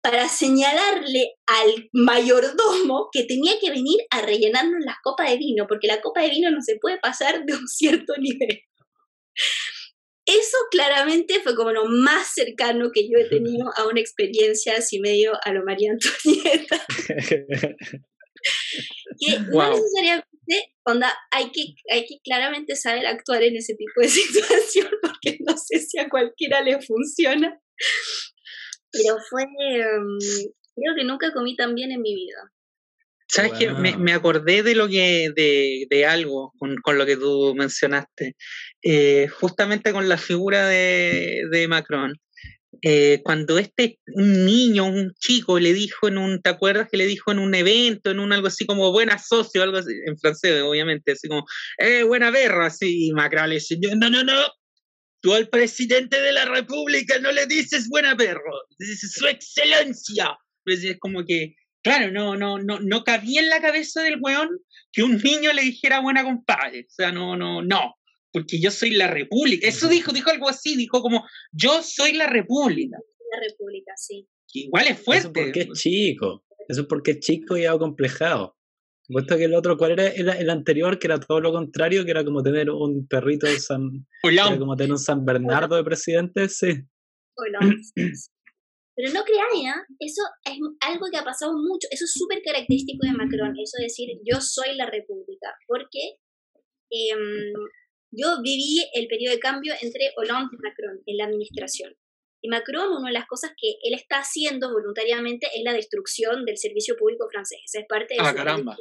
para señalarle al mayordomo que tenía que venir a rellenarnos las copas de vino, porque la copa de vino no se puede pasar de un cierto nivel. Eso claramente fue como lo más cercano que yo he tenido a una experiencia así medio a lo María Antonieta. que no necesariamente, onda, hay que, hay que claramente saber actuar en ese tipo de situación, porque no sé si a cualquiera le funciona, pero fue, em, creo que nunca comí tan bien en mi vida. ¿Sabes qué? Me, acordé de lo que, de, de algo con, con, lo que tú mencionaste, eh, justamente con la figura de, de Macron. Eh, cuando este un niño, un chico le dijo en un, ¿te acuerdas que le dijo en un evento, en un algo así como buena socio, algo así, en francés obviamente, así como, eh, buena berra, así, Macron le dice, no, no, no, Tú al presidente de la República no le dices buena perro, le dices su excelencia. Pues es como que, claro, no, no, no, no cabía en la cabeza del weón que un niño le dijera buena compadre. O sea, no, no, no. Porque yo soy la República. Eso dijo, dijo algo así, dijo como, yo soy la República. La República, sí. igual es fuerte. Eso porque es chico. Eso es porque es chico y acomplejado. Puesto que el otro, ¿cuál era el, anterior? Que era todo lo contrario, que era como tener un perrito de San. Era como tener un San Bernardo de presidente, sí. Pero no creáis, ¿eh? eso es algo que ha pasado mucho, eso es súper característico de Macron, eso de decir yo soy la república, porque em, yo viví el periodo de cambio entre Hollande y Macron en la administración. Y Macron, una de las cosas que él está haciendo voluntariamente es la destrucción del servicio público francés. Esa es parte de ah, su caramba.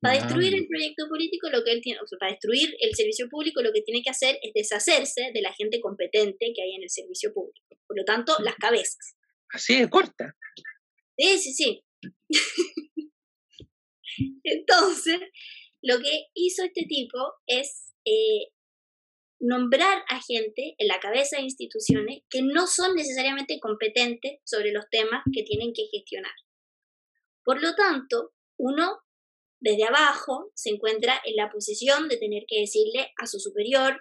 Para destruir el proyecto político, lo que él tiene, o sea, para destruir el servicio público, lo que tiene que hacer es deshacerse de la gente competente que hay en el servicio público. Por lo tanto, las cabezas. Así de corta. Sí, sí, sí. Entonces, lo que hizo este tipo es eh, nombrar a gente en la cabeza de instituciones que no son necesariamente competentes sobre los temas que tienen que gestionar. Por lo tanto, uno desde abajo se encuentra en la posición de tener que decirle a su superior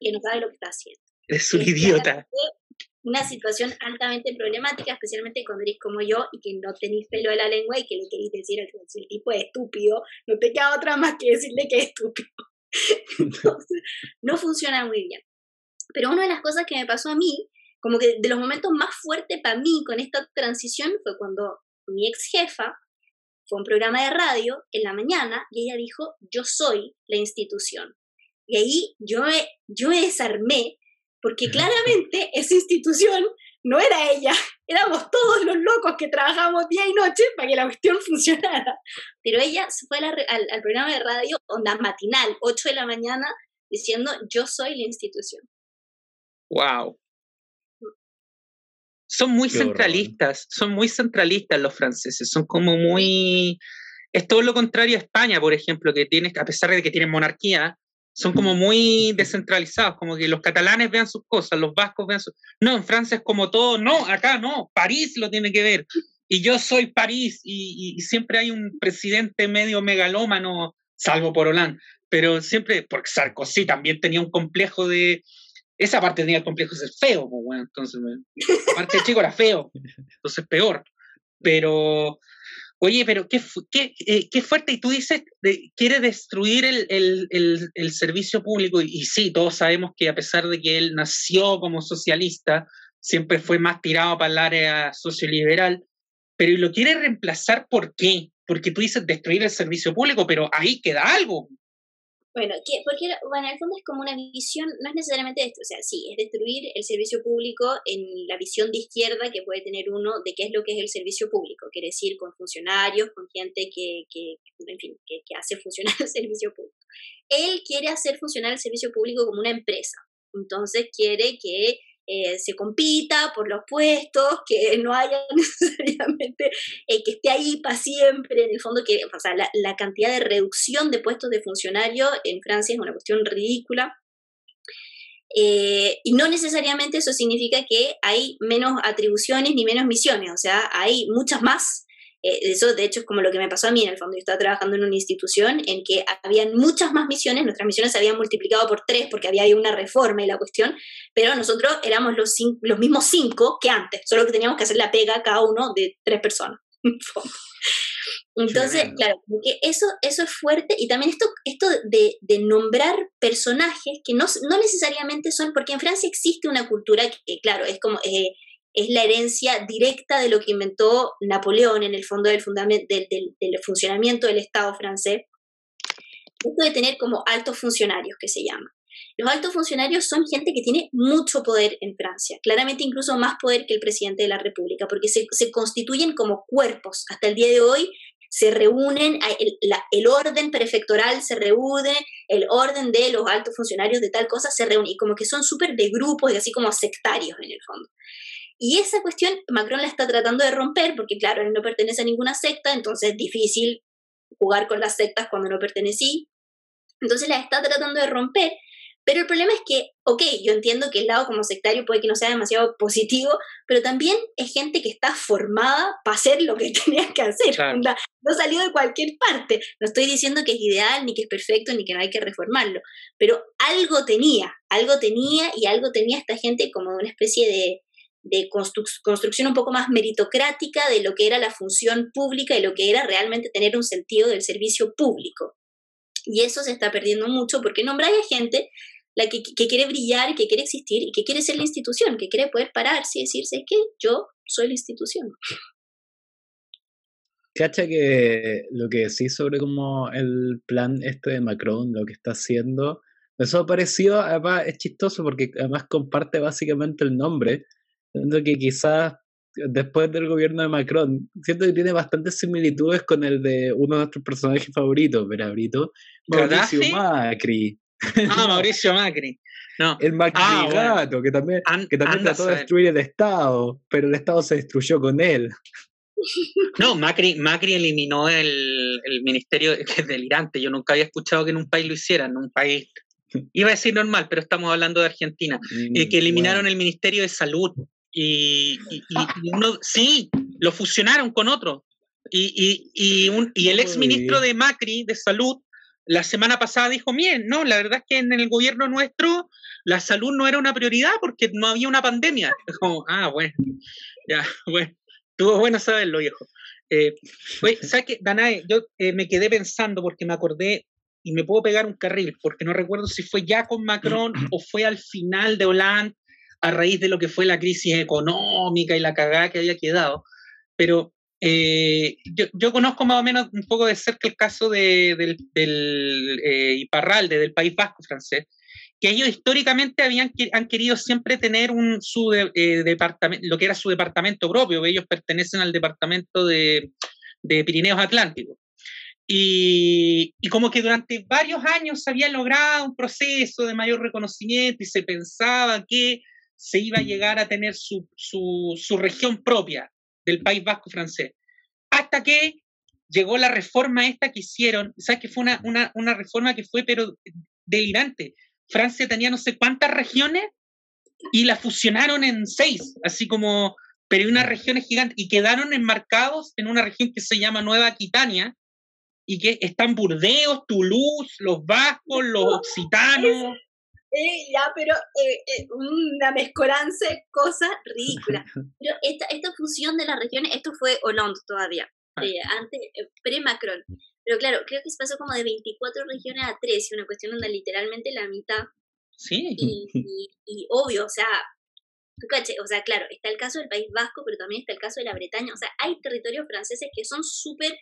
que no sabe lo que está haciendo. Es un idiota. Una situación altamente problemática, especialmente cuando eres como yo y que no tenéis pelo de la lengua y que le queréis decir al tipo es estúpido, no te queda otra más que decirle que es estúpido. Entonces, no funciona muy bien. Pero una de las cosas que me pasó a mí, como que de los momentos más fuertes para mí con esta transición fue cuando mi ex jefa fue a un programa de radio en la mañana y ella dijo, yo soy la institución. Y ahí yo me, yo me desarmé porque claramente esa institución no era ella, éramos todos los locos que trabajamos día y noche para que la cuestión funcionara. Pero ella se fue al, al, programa de radio, onda matinal, 8 de la mañana, diciendo, yo soy la institución. ¡Wow! Son muy centralistas, son muy centralistas los franceses, son como muy... Es todo lo contrario a España, por ejemplo, que tiene, a pesar de que tienen monarquía, son como muy descentralizados, como que los catalanes vean sus cosas, los vascos vean sus... No, en Francia es como todo, no, acá no, París lo tiene que ver. Y yo soy París y, siempre hay un presidente medio megalómano, salvo por Hollande, pero siempre, porque Sarkozy también tenía un complejo de... Esa parte tenía el complejo de ser feo, pues bueno, entonces, aparte de chico era feo, entonces peor. Pero Oye, pero qué, qué, eh, qué fuerte. Y tú dices, quiere destruir el, el, el, servicio público. Y, sí, todos sabemos que a pesar de que él nació como socialista, siempre fue más tirado para el área socioliberal. Pero lo quiere reemplazar, ¿por qué? Porque tú dices destruir el servicio público, pero ahí queda algo. Bueno, porque bueno, en el fondo es como una visión, no es necesariamente esto, o sea, sí, es destruir el servicio público en la visión de izquierda que puede tener uno de qué es lo que es el servicio público, quiere decir con funcionarios, con gente que, que en fin, que, que hace funcionar el servicio público. Él quiere hacer funcionar el servicio público como una empresa, entonces quiere que eh, se compita por los puestos, que no haya necesariamente eh, que esté ahí para siempre, en el fondo que, o sea, la, la, cantidad de reducción de puestos de funcionario en Francia es una cuestión ridícula. Eh, y no necesariamente eso significa que hay menos atribuciones ni menos misiones, o sea, hay muchas más eh, eso, de hecho, es como lo que me pasó a mí en el fondo. Yo estaba trabajando en una institución en que habían muchas más misiones, nuestras misiones se habían multiplicado por tres porque había una reforma y la cuestión, pero nosotros éramos los, los mismos cinco que antes, solo que teníamos que hacer la pega cada uno de tres personas. Entonces, claro, eso, eso es fuerte y también esto, esto de, de nombrar personajes que no, no, necesariamente son, porque en Francia existe una cultura que, claro, es como, eh, es la herencia directa de lo que inventó Napoleón en el fondo del, del, funcionamiento del Estado francés. Esto de tener como altos funcionarios, que se llama. Los altos funcionarios son gente que tiene mucho poder en Francia, claramente incluso más poder que el presidente de la República, porque se, constituyen como cuerpos. Hasta el día de hoy se reúnen, el, el, orden prefectoral se reúne, el orden de los altos funcionarios de tal cosa se reúne, y como que son súper de grupos y así como sectarios en el fondo. Y esa cuestión Macron la está tratando de romper porque, claro, él no pertenece a ninguna secta, entonces es difícil jugar con las sectas cuando no pertenecí. Entonces la está tratando de romper. Pero el problema es que, ok, yo entiendo que el lado como sectario puede que no sea demasiado positivo, pero también es gente que está formada para hacer lo que tenía que hacer. No salió de cualquier parte. No estoy diciendo que es ideal, ni que es perfecto, ni que no hay que reformarlo, pero algo tenía, algo tenía y algo tenía esta gente como una especie de, de construcción un poco más meritocrática de lo que era la función pública y lo que era realmente tener un sentido del servicio público. Y eso se está perdiendo mucho porque nombráis a gente, la que, quiere brillar, que quiere existir y que quiere ser la institución, que quiere poder pararse y decirse que yo soy la institución. Cacha que lo que sí sobre como el plan este de Macron, lo que está haciendo, eso parecido, además es chistoso porque además comparte básicamente el nombre, siendo que quizás después del gobierno de Macron, siento que tiene bastantes similitudes con el de uno de nuestros personajes favoritos, Berabrito, Mauricio Macri. Ah, Mauricio Macri. No. El Macri ah, que también, que también trató de destruir el Estado, pero el Estado se destruyó con él. No, Macri, Macri eliminó el, el ministerio, es delirante, yo nunca había escuchado que en un país lo hicieran, en un país, iba a decir normal, pero estamos hablando de Argentina, mm, que eliminaron el Ministerio de Salud y, uno, sí, lo fusionaron con otro. Y, y, un, y el ex ministro de Macri, de Salud, la semana pasada dijo, bien, no, la verdad es que en el gobierno nuestro la salud no era una prioridad porque no había una pandemia. Como, ah, bueno, ya, bueno, tuvo bueno saberlo, viejo. Eh, ¿sabes qué, Danae? Yo eh, me quedé pensando porque me acordé y me puedo pegar un carril, porque no recuerdo si fue ya con Macron o fue al final de Hollande a raíz de lo que fue la crisis económica y la cagada que había quedado. Pero eh, yo, conozco más o menos un poco de cerca el caso de, del, del eh, Iparralde, del País Vasco francés, que ellos históricamente habían han querido siempre tener un su eh, departamento, lo que era su departamento propio, ellos pertenecen al departamento de, de Pirineos Atlánticos. Y, y, como que durante varios años se había logrado un proceso de mayor reconocimiento y se pensaba que se iba a llegar a tener su, su, su región propia del País Vasco francés. Hasta que llegó la reforma esta que hicieron, ¿sabes que fue una, una, una reforma que fue pero delirante? Francia tenía no sé cuántas regiones y la fusionaron en seis, así como, pero unas regiones gigantes, y quedaron enmarcados en una región que se llama Nueva Aquitania, y que están Burdeos, Toulouse, los vascos, los occitanos. Eh, ya, pero eh, eh, una mezcolanza de cosas ridículas. Pero esta, esta fusión de las regiones, esto fue Hollande todavía, ah. antes, pre-Macron. Pero claro, creo que se pasó como de 24 regiones a 3, una cuestión donde literalmente la mitad. Sí. Y, y, obvio, o sea, tú caché, o sea, claro, está el caso del País Vasco, pero también está el caso de la Bretaña. O sea, hay territorios franceses que son súper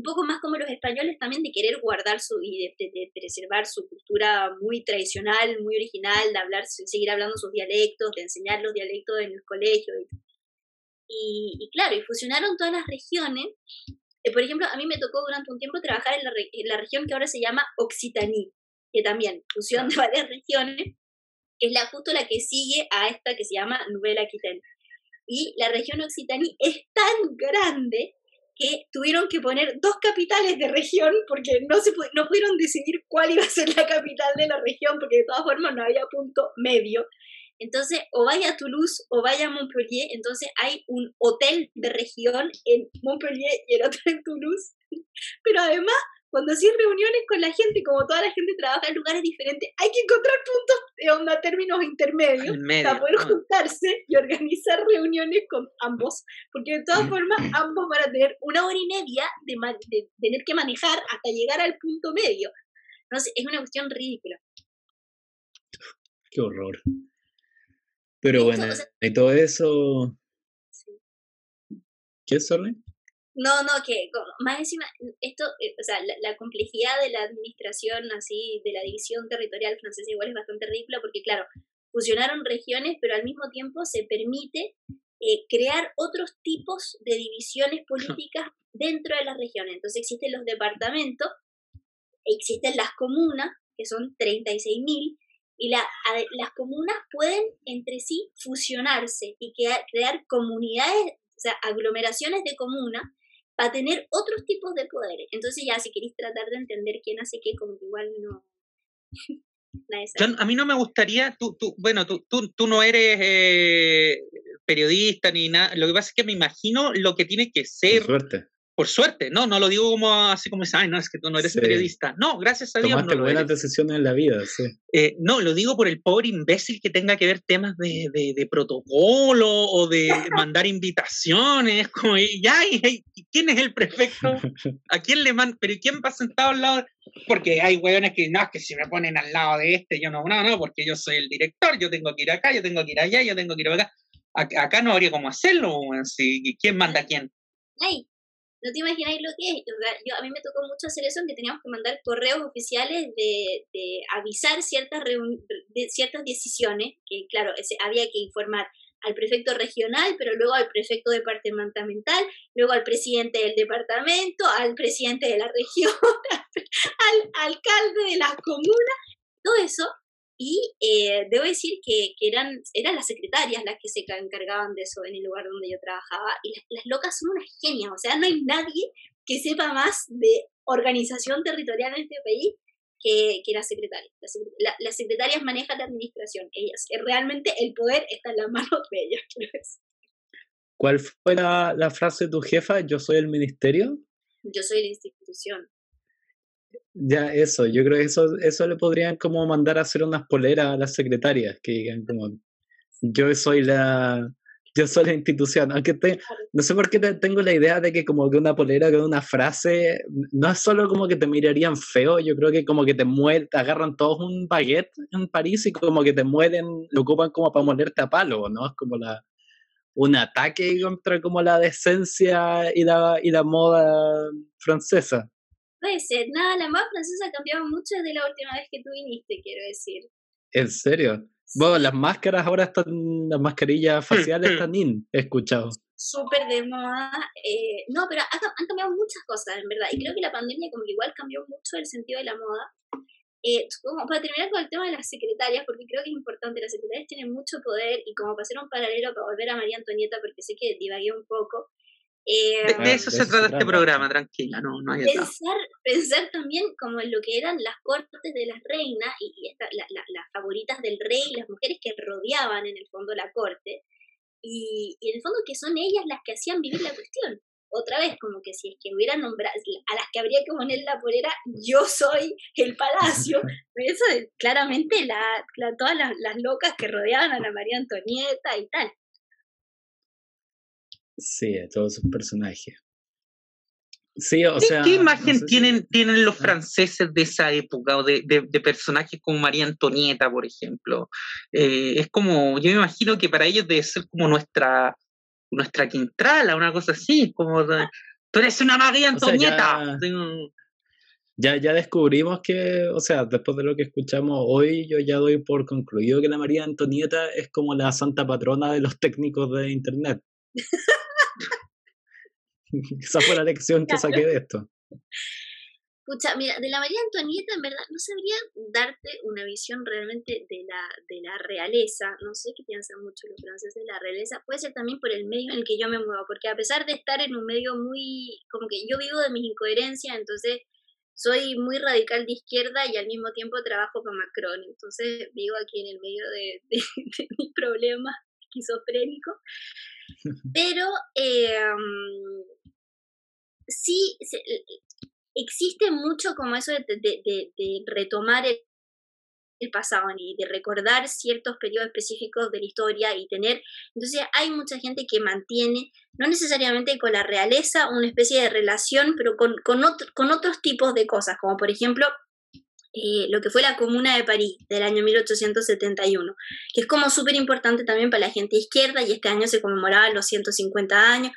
un poco más como los españoles también de querer guardar su y de, preservar su cultura muy tradicional, muy original, de hablar, seguir hablando sus dialectos, de enseñar los dialectos en el colegio. Y, claro, y fusionaron todas las regiones. Eh, por ejemplo, a mí me tocó durante un tiempo trabajar en la, en la región que ahora se llama Occitanie, que también, fusión de varias regiones, que es la, justo la que sigue a esta que se llama Nouvelle Aquitaine. Y la región Occitanie es tan grande que tuvieron que poner dos capitales de región porque no, se, no pudieron decidir cuál iba a ser la capital de la región porque de todas formas no había punto medio. Entonces, o vaya a Toulouse o vaya a Montpellier, entonces hay un hotel de región en Montpellier y el otro en Toulouse. Pero además cuando hacen reuniones con la gente, como toda la gente trabaja en lugares diferentes, hay que encontrar puntos de onda, términos intermedios para poder juntarse y organizar reuniones con ambos, porque de todas formas ambos van a tener una hora y media de, de tener que manejar hasta llegar al punto medio. Entonces, es una cuestión ridícula. Qué horror. Pero bueno, y todo eso... ¿Qué es, Sorry? No, no, que más encima, esto, eh, o sea, la, complejidad de la administración así, de la división territorial francesa igual es bastante ridícula porque, claro, fusionaron regiones, pero al mismo tiempo se permite eh, crear otros tipos de divisiones políticas dentro de las regiones. Entonces existen los departamentos, existen las comunas, que son 36.000, y la, las comunas pueden entre sí fusionarse y crear, crear comunidades, o sea, aglomeraciones de comunas para tener otros tipos de poderes. Entonces ya si queréis tratar de entender quién hace qué, como que igual no... a mí no me gustaría, tú, tú bueno, tú, tú, tú no eres eh, periodista ni nada, lo que pasa es que me imagino lo que tiene que ser, por suerte, no, no lo digo como así como, ay, no, es que tú no eres periodista. No, gracias a Dios. Tomaste buenas decisiones en la vida, sí. Eh, no, lo digo por el pobre imbécil que tenga que ver temas de, de, protocolo o de mandar invitaciones, como, ya, ¿quién es el prefecto? ¿A quién le manda? ¿Pero quién va sentado al lado? Porque hay hueones que, no, es que si me ponen al lado de este, yo no, no, no, porque yo soy el director, yo tengo que ir acá, yo tengo que ir allá, yo tengo que ir acá. Acá no habría cómo hacerlo, ¿quién manda a quién? Ay, no te imagináis lo que es. yo, a mí me tocó mucho hacer eso, que teníamos que mandar correos oficiales de, de avisar ciertas, de ciertas decisiones, que claro, ese, había que informar al prefecto regional, pero luego al prefecto departamental, luego al presidente del departamento, al presidente de la región, al alcalde de la comuna, todo eso y eh, debo decir que, que, eran, eran las secretarias las que se encargaban de eso en el lugar donde yo trabajaba. Y las, locas son unas genias. O sea, no hay nadie que sepa más de organización territorial en este país que, que las secretarias. Las, secretarias manejan la administración. Ellas, eh, realmente el poder está en las manos de ellas. ¿Cuál fue la, la frase de tu jefa? ¿Yo soy el ministerio? Yo soy la institución. Ya, eso, yo creo que eso, eso le podrían como mandar a hacer unas poleras a las secretarias, que digan como, yo soy la, yo soy la institución, aunque no sé por qué tengo la idea de que como que una polera con una frase, no es solo como que te mirarían feo, yo creo que como que te mueren, agarran todos un baguette en París y como que te mueren, lo ocupan como para molerte a palo, ¿no? Es como la, un ataque contra como la decencia y la, y la moda francesa. Puede ser, nada, la moda francesa ha cambiado mucho desde la última vez que tú viniste, quiero decir. ¿En serio? Bueno, las máscaras ahora están, las mascarillas faciales están in, he escuchado. Súper de moda. Eh, no, pero han cambiado muchas cosas, en verdad. Y creo que la pandemia como que igual cambió mucho el sentido de la moda. Eh, como para terminar con el tema de las secretarias, porque creo que es importante, las secretarias tienen mucho poder y como para hacer un paralelo, para volver a María Antonieta, porque sé que divagué un poco, eh, de, eso se trata este programa, tranquila, no, no hay pensar, pensar también como en lo que eran las cortes de las reinas y, las favoritas del rey, las mujeres que rodeaban en el fondo la corte, y, en el fondo que son ellas las que hacían vivir la cuestión. Otra vez, como que si es que hubieran nombrado, a las que habría que poner la polera, yo soy el palacio, eso claramente la, todas las, las locas que rodeaban a la María Antonieta y tal. Sí, todos sus personajes. Sí, o sea, ¿Qué imagen tienen, tienen los franceses de esa época o de, de, personajes como María Antonieta, por ejemplo? Eh, es como, yo me imagino que para ellos debe ser como nuestra, nuestra quintrala, una cosa así, como, tú eres una María Antonieta. ya, ya, descubrimos que, o sea, después de lo que escuchamos hoy, yo ya doy por concluido que la María Antonieta es como la santa patrona de los técnicos de Internet. Esa fue la lección que saqué de esto. Escucha, mira, de la María Antonieta en verdad no sabría darte una visión realmente de la, de la realeza, no sé qué piensan mucho los franceses de la realeza, puede ser también por el medio en el que yo me muevo, porque a pesar de estar en un medio muy, como que yo vivo de mis incoherencias, entonces soy muy radical de izquierda y al mismo tiempo trabajo con Macron, entonces vivo aquí en el medio de, de, de mis problemas esquizofrénicos, pero em, sí existe mucho como eso de, de, retomar el, pasado y de recordar ciertos periodos específicos de la historia y tener, entonces hay mucha gente que mantiene, no necesariamente con la realeza, una especie de relación, pero con, con, con otros tipos de cosas, como por ejemplo eh, lo que fue la Comuna de París del año 1871, que es como súper importante también para la gente izquierda y este año se conmemoraba los 150 años.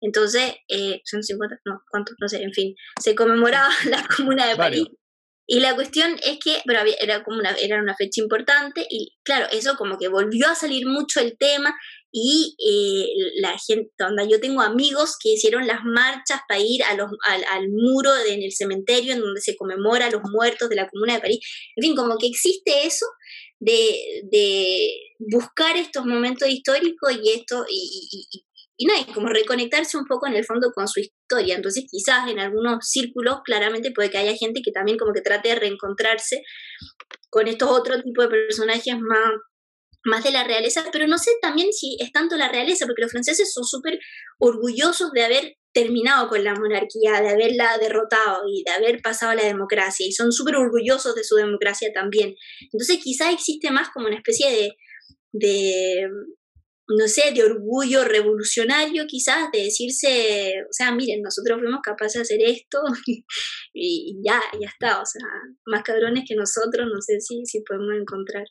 Entonces, eh, 150, no, ¿cuántos? No sé, en fin, se conmemoraba la Comuna de París. Y la cuestión es que pero era como una, era una fecha importante y claro, eso como que volvió a salir mucho el tema y eh, la gente, donde yo tengo amigos que hicieron las marchas para ir a los, al, muro en el cementerio en donde se conmemora a los muertos de la Comuna de París. En fin, como que existe eso de, de buscar estos momentos históricos y esto, y, y, y, no, y como reconectarse un poco en el fondo con su historia. Entonces quizás en algunos círculos claramente puede que haya gente que también como que trate de reencontrarse con estos otros tipos de personajes más más de la realeza, pero no sé también si es tanto la realeza, porque los franceses son súper orgullosos de haber terminado con la monarquía, de haberla derrotado y de haber pasado a la democracia, y son súper orgullosos de su democracia también. Entonces quizás existe más como una especie de, no sé, de orgullo revolucionario quizás, de decirse, o sea, miren, nosotros fuimos capaces de hacer esto y, ya, ya está, o sea, más cabrones que nosotros, no sé si, si podemos encontrar.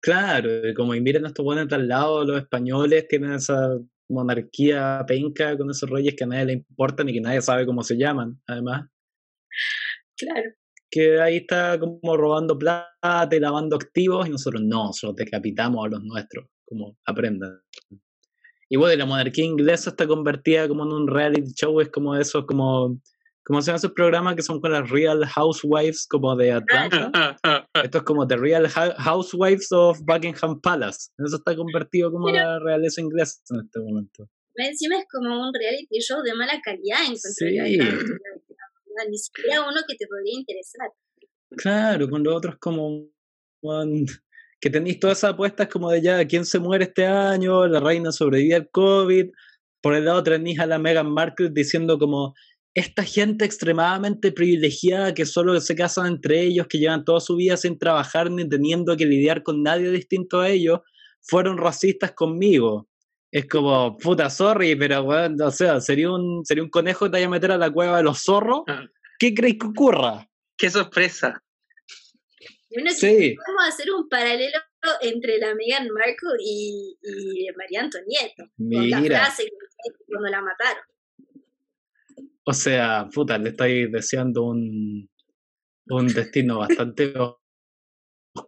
Claro, como miren estos buenos al lado, los españoles tienen esa monarquía penca con esos reyes que a nadie le importan y que nadie sabe cómo se llaman, además. Claro. Que ahí está como robando plata y lavando activos y nosotros no, nosotros decapitamos a los nuestros, como aprendan. Y bueno, la monarquía inglesa está convertida como en un reality show, es como eso, como ¿Cómo se llaman esos programas que son con las Real Housewives como de Atlanta? Esto es como The Real Housewives of Buckingham Palace. Eso está convertido como la realeza inglesa en este momento. Encima es como un reality show de mala calidad en sí. Ni siquiera uno que te podría interesar. Claro, con los otros como que tenéis todas esas apuestas como de ya quién se muere este año, la reina sobrevive al COVID. Por el lado tenéis a la Meghan Markle diciendo como esta gente extremadamente privilegiada que solo se casan entre ellos, que llevan toda su vida sin trabajar ni teniendo que lidiar con nadie distinto a ellos, fueron racistas conmigo. Es como, puta, sorry, pero bueno, o sea, sería un, sería un conejo que te vaya a meter a la cueva de los zorros. Ah. ¿Qué crees que ocurra? ¡Qué sorpresa! Bueno, sí. vamos a hacer un paralelo entre la Meghan Markle y, María Antonieta. Mira. Con la frase cuando la mataron. O sea, puta, le estáis deseando un, un destino bastante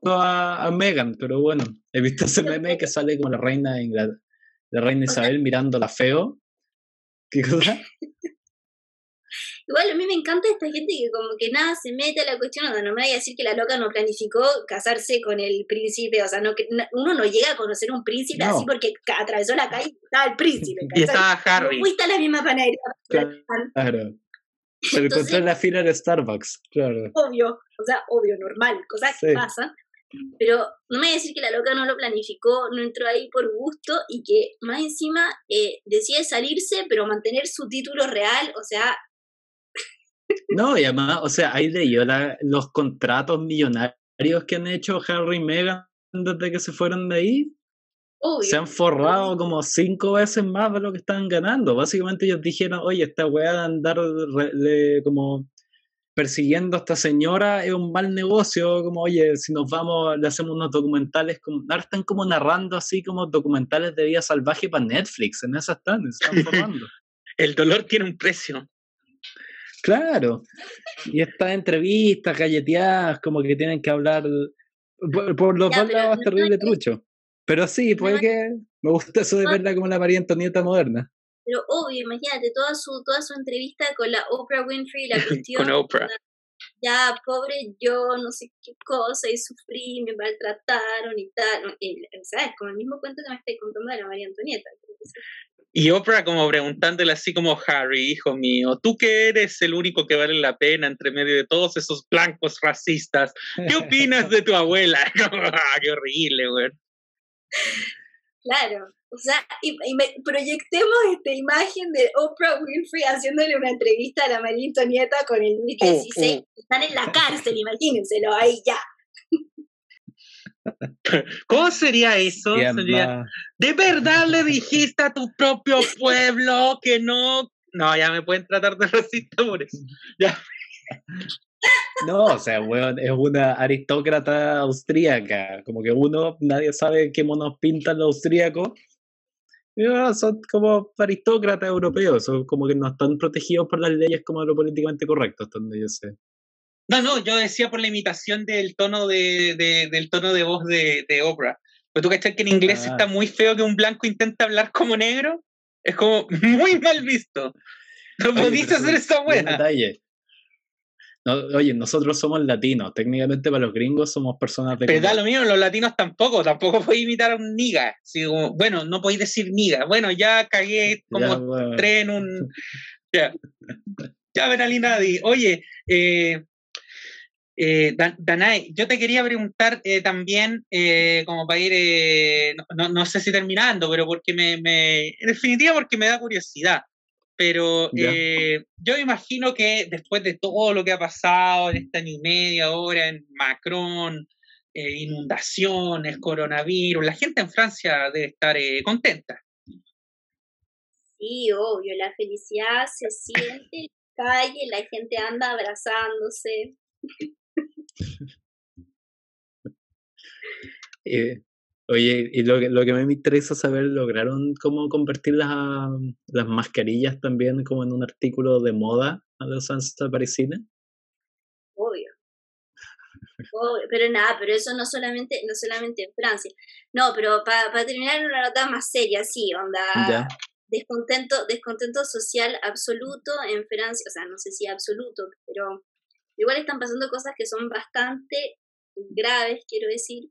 a, a Megan, pero bueno, he visto ese meme que sale como la reina la reina Isabel mirándola feo. ¿Qué cosa? Igual a mí me encanta esta gente que como que nada se mete a la cuestión, o sea, no me vaya a decir que la loca no planificó casarse con el príncipe, o sea, no, que, uno no llega a conocer un príncipe así porque atravesó la calle y estaba el príncipe. y estaba Harry. No fuiste a la misma panadería. Claro. Se encontró en la fila de Starbucks, claro. Obvio, o sea, obvio, normal, cosas que pasan. Pero no me voy a decir que la loca no lo planificó, no entró ahí por gusto y que más encima eh, decide salirse, pero mantener su título real, o sea, no, y además, o sea, hay de ellos los contratos millonarios que han hecho Harry y Meghan desde que se fueron de ahí. Se han forrado como cinco veces más de lo que estaban ganando. Básicamente ellos dijeron, oye, esta weá de andar como persiguiendo a esta señora es un mal negocio, como, oye, si nos vamos, le hacemos unos documentales, como, ahora están como narrando así como documentales de vida salvaje para Netflix, en esas están, se están formando. El dolor tiene un precio. Claro. Y estas entrevistas galleteadas, como que tienen que hablar. Por, los dos lados terrible trucho. Pero sí, puede que me gusta eso de verla como la María Antonieta moderna. Pero obvio, imagínate toda su, toda su entrevista con la Oprah Winfrey, la cuestión. con Oprah. Ya, pobre yo, no sé qué cosa, y sufrí, me maltrataron y tal. ¿Sabes? Como el mismo cuento que me estáis contando de la María Antonieta. Y Oprah como preguntándole así como Harry, hijo mío, tú que eres el único que vale la pena entre medio de todos esos blancos racistas, ¿qué opinas de tu abuela? Ah, qué horrible, güey. Claro, o sea, y, proyectemos esta imagen de Oprah Winfrey haciéndole una entrevista a la María Antonieta con el Luis XVI. Están en la cárcel, imagínenselo ahí ya. ¿Cómo sería eso? ¿De verdad le dijiste a tu propio pueblo que no? No, ya me pueden tratar de racista por eso. No, o sea, weón, es una aristócrata austríaca. Como que uno, nadie sabe qué monos pintan los austríacos. son como aristócratas europeos, son como que no están protegidos por las leyes como lo políticamente correcto, hasta donde yo sé. No, no, yo decía por la imitación del tono de, del tono de voz de, de Oprah. Pero tú cachas que en inglés ah. está muy feo que un blanco intente hablar como negro. Es como muy mal visto. No podías hacer esa buena. oye, nosotros somos latinos. Técnicamente para los gringos somos personas de. Pero da lo mismo, los latinos tampoco. Tampoco podéis imitar a un niga. bueno, no podéis decir niga. Bueno, ya cagué como tren un. Ya. Ya, Benalina, oye, eh, eh, Danae, yo te quería preguntar eh, también, eh, como para ir, eh, no, no, sé si terminando, pero porque me, me, en definitiva porque me da curiosidad. pero eh, yo imagino que después de todo lo que ha pasado en este año y medio ahora en Macron, eh, inundaciones, coronavirus, la gente en Francia debe estar eh, contenta. Sí, obvio, la felicidad se siente en la calle, la gente anda abrazándose. Eh, oye, y lo que, lo que me interesa saber, ¿lograron cómo convertir las, las mascarillas también como en un artículo de moda a los Sansa parisina? Obvio. Obvio. Pero nada, pero eso no solamente, no solamente en Francia. No, pero para terminar una nota más seria, sí, onda. Descontento, descontento social absoluto en Francia, o sea, no sé si absoluto, pero igual están pasando cosas que son bastante graves, quiero decir,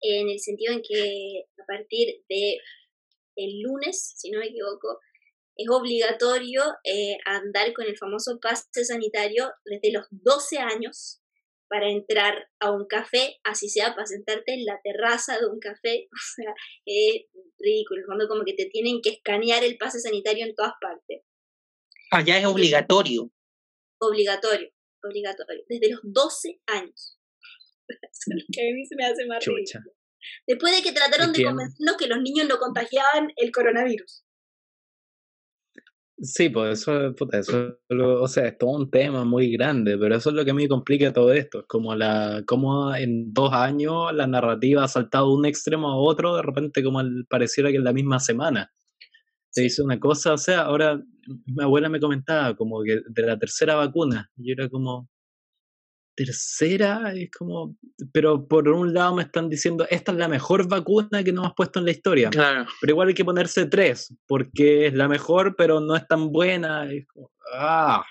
en el sentido en que a partir de el lunes, si no me equivoco, es obligatorio eh, andar con el famoso pase sanitario desde los 12 años para entrar a un café, así sea para sentarte en la terraza de un café. O sea, es ridículo. cuando como que te tienen que escanear el pase sanitario en todas partes. Allá ah, es obligatorio. Obligatorio, obligatorio. Desde los 12 años. que a mí se me hace más Después de que trataron de convencernos que los niños no contagiaban el coronavirus. Sí, pues eso, eso o sea, es todo un tema muy grande, pero eso es lo que a mí complica todo esto. Es como la, como en dos años la narrativa ha saltado de un extremo a otro, de repente como pareciera que en la misma semana. Se dice una cosa, o sea, ahora mi abuela me comentaba como que de la tercera vacuna, yo era como, tercera es como, pero por un lado me están diciendo, esta es la mejor vacuna que nos has puesto en la historia. Claro. Pero igual hay que ponerse tres, porque es la mejor, pero no es tan buena. Es como, ah.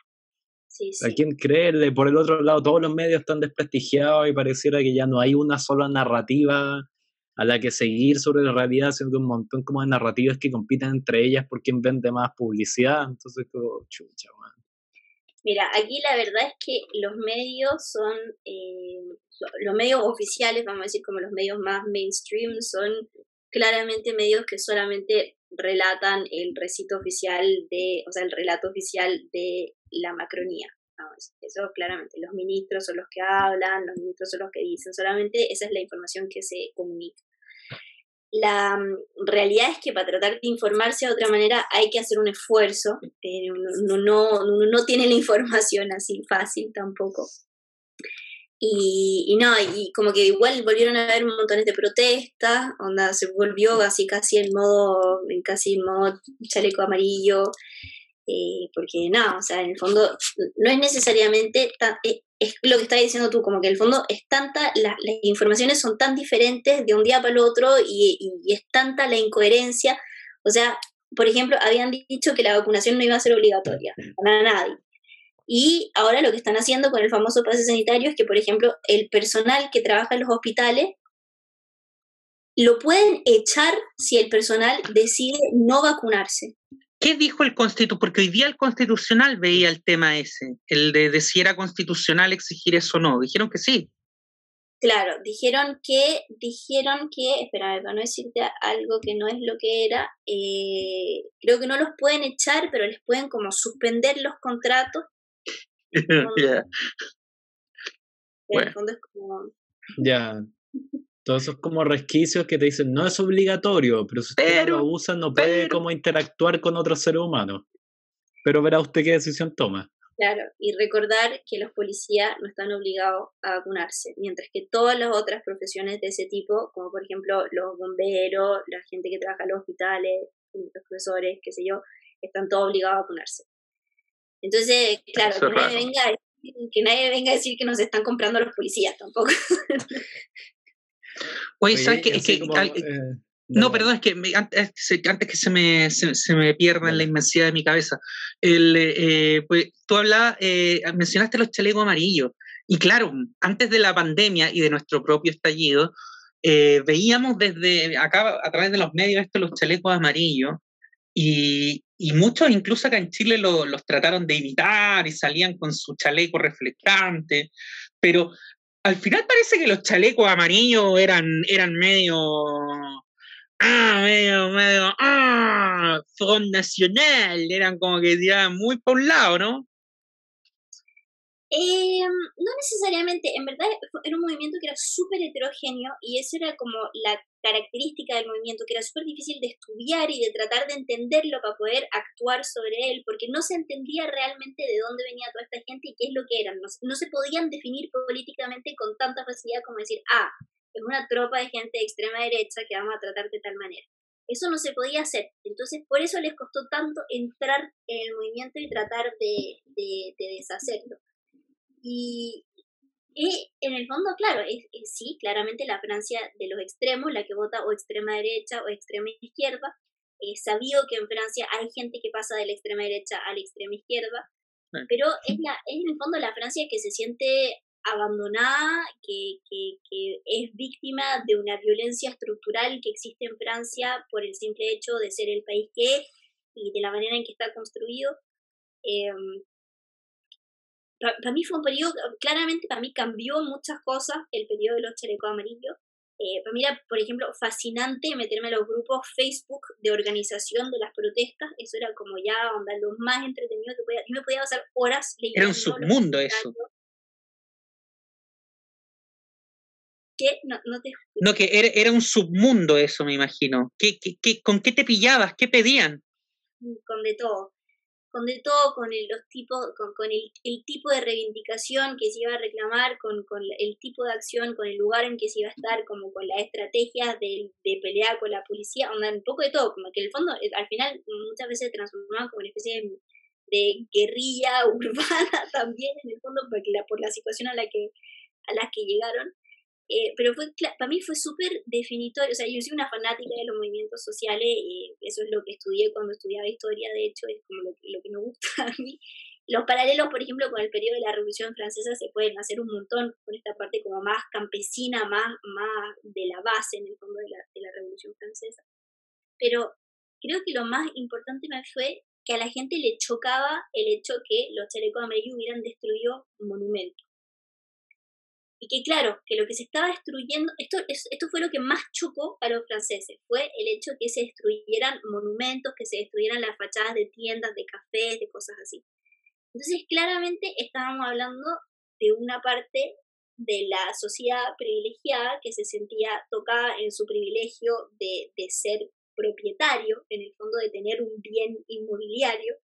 Sí, ¿A quién creerle? Por el otro lado, todos los medios están desprestigiados y pareciera que ya no hay una sola narrativa a la que seguir sobre la realidad, sino que un montón como de narrativas que compiten entre ellas por quién vende más publicidad. Entonces, como, chucha, man. Mira, aquí la verdad es que los medios son, eh, los medios oficiales, vamos a decir como los medios más mainstream, son claramente medios que solamente relatan el recito oficial de, o sea, el relato oficial de la macronía. Vamos eso claramente, los ministros son los que hablan, los ministros son los que dicen, solamente esa es la información que se comunica la mm, realidad es que para tratar de informarse de otra manera hay que hacer un esfuerzo. Eh, uno, no, no, tiene la información así fácil tampoco. Y, no, y como que igual volvieron a haber montones de protestas, onda se volvió así casi en modo, en casi en modo chaleco amarillo, eh, porque no, o sea, en el fondo no es necesariamente, eh, es lo que estás diciendo tú, como que en el fondo es tanta, las informaciones son tan diferentes de un día para el otro y, es tanta la incoherencia. O sea, por ejemplo, habían dicho que la vacunación no iba a ser obligatoria para nadie. Y ahora lo que están haciendo con el famoso pase sanitario es que, por ejemplo, el personal que trabaja en los hospitales lo pueden echar si el personal decide no vacunarse. ¿Qué dijo el Constitucional? Porque hoy día el Constitucional veía el tema ese, el de, si era constitucional exigir eso o no. Dijeron que sí. Claro, dijeron que, dijeron que, espera, para no decirte algo que no es lo que era, eh, creo que no los pueden echar, pero les pueden como suspender los contratos. Ya. En el fondo es como... Ya, todos esos como resquicios que te dicen, no es obligatorio, pero si usted lo usa no puede como interactuar con otros seres humanos. Pero verá usted qué decisión toma. Claro, y recordar que los policías no están obligados a vacunarse, mientras que todas las otras profesiones de ese tipo, como por ejemplo los bomberos, la gente que trabaja en los hospitales, los profesores, qué sé yo, están todos obligados a vacunarse. Entonces, claro, que nadie, venga a decir, que nadie venga a decir que nos están comprando los policías tampoco. Oye, ¿sabes qué? Eh, no, perdón, es que antes, que se me, se, me pierda en la inmensidad de mi cabeza, el, eh, pues, tú hablabas, eh, mencionaste los chalecos amarillos. Y claro, antes de la pandemia y de nuestro propio estallido, veíamos desde acá, a través de los medios, estos los chalecos amarillos. Y, y muchos, incluso acá en Chile, los trataron de imitar y salían con su chaleco reflectante. Pero al final parece que los chalecos amarillos eran, eran medio, ah, medio, medio, ah, Front Nacional, eran como que tiraban muy por un lado, ¿no? Eh, no necesariamente, en verdad era un movimiento que era súper heterogéneo y eso era como la característica del movimiento, que era súper difícil de estudiar y de tratar de entenderlo para poder actuar sobre él, porque no se entendía realmente de dónde venía toda esta gente y qué es lo que eran. No, se podían definir políticamente con tanta facilidad como decir, ah, es una tropa de gente de extrema derecha que vamos a tratar de tal manera. Eso no se podía hacer. Entonces, por eso les costó tanto entrar en el movimiento y tratar de, de deshacerlo. Y, en el fondo, claro, es, sí, claramente la Francia de los extremos, la que vota o extrema derecha o extrema izquierda, es sabido que en Francia hay gente que pasa de la extrema derecha a la extrema izquierda, pero es, la, es en el fondo la Francia que se siente abandonada, que, que, que, es víctima de una violencia estructural que existe en Francia por el simple hecho de ser el país que es y de la manera en que está construido. Eh, para mí fue un periodo, claramente para mí cambió muchas cosas el periodo de los chalecos amarillos. Eh, para mí era, por ejemplo, fascinante meterme en los grupos Facebook de organización de las protestas. Eso era como ya onda, lo más entretenido que podía. Yo me podía pasar horas leyendo. Era un submundo eso. ¿Qué? No, no te No, que era, era, un submundo eso, me imagino. ¿Qué, qué, qué, ¿Con qué te pillabas? ¿Qué pedían? Con de todo de todo, con el, los tipos, con, el, tipo de reivindicación que se iba a reclamar, con, el tipo de acción, con el lugar en que se iba a estar, como con las estrategias de, de pelear con la policía, un poco de todo, como que en el fondo eh, al final muchas veces se transformaban como una especie de, guerrilla urbana también, en el fondo, porque la, por la situación a la que a la que llegaron. Eh, pero fue, para mí fue súper definitorio, o sea, yo soy una fanática de los movimientos sociales y eso es lo que estudié cuando estudiaba historia, de hecho, es como lo lo que me gusta a mí. Los paralelos, por ejemplo, con el periodo de la Revolución Francesa se pueden hacer un montón con esta parte como más campesina, más, más de la base en el fondo de la, de la Revolución Francesa. Pero creo que lo más importante me fue que a la gente le chocaba el hecho que los chalecos amarillos hubieran destruido monumentos y que claro, que lo que se estaba destruyendo, esto, esto fue lo que más chocó a los franceses, fue el hecho que se destruyeran monumentos, que se destruyeran las fachadas de tiendas, de cafés, de cosas así. Entonces, claramente estábamos hablando de una parte de la sociedad privilegiada que se sentía tocada en su privilegio de, de ser propietario, en el fondo de tener un bien inmobiliario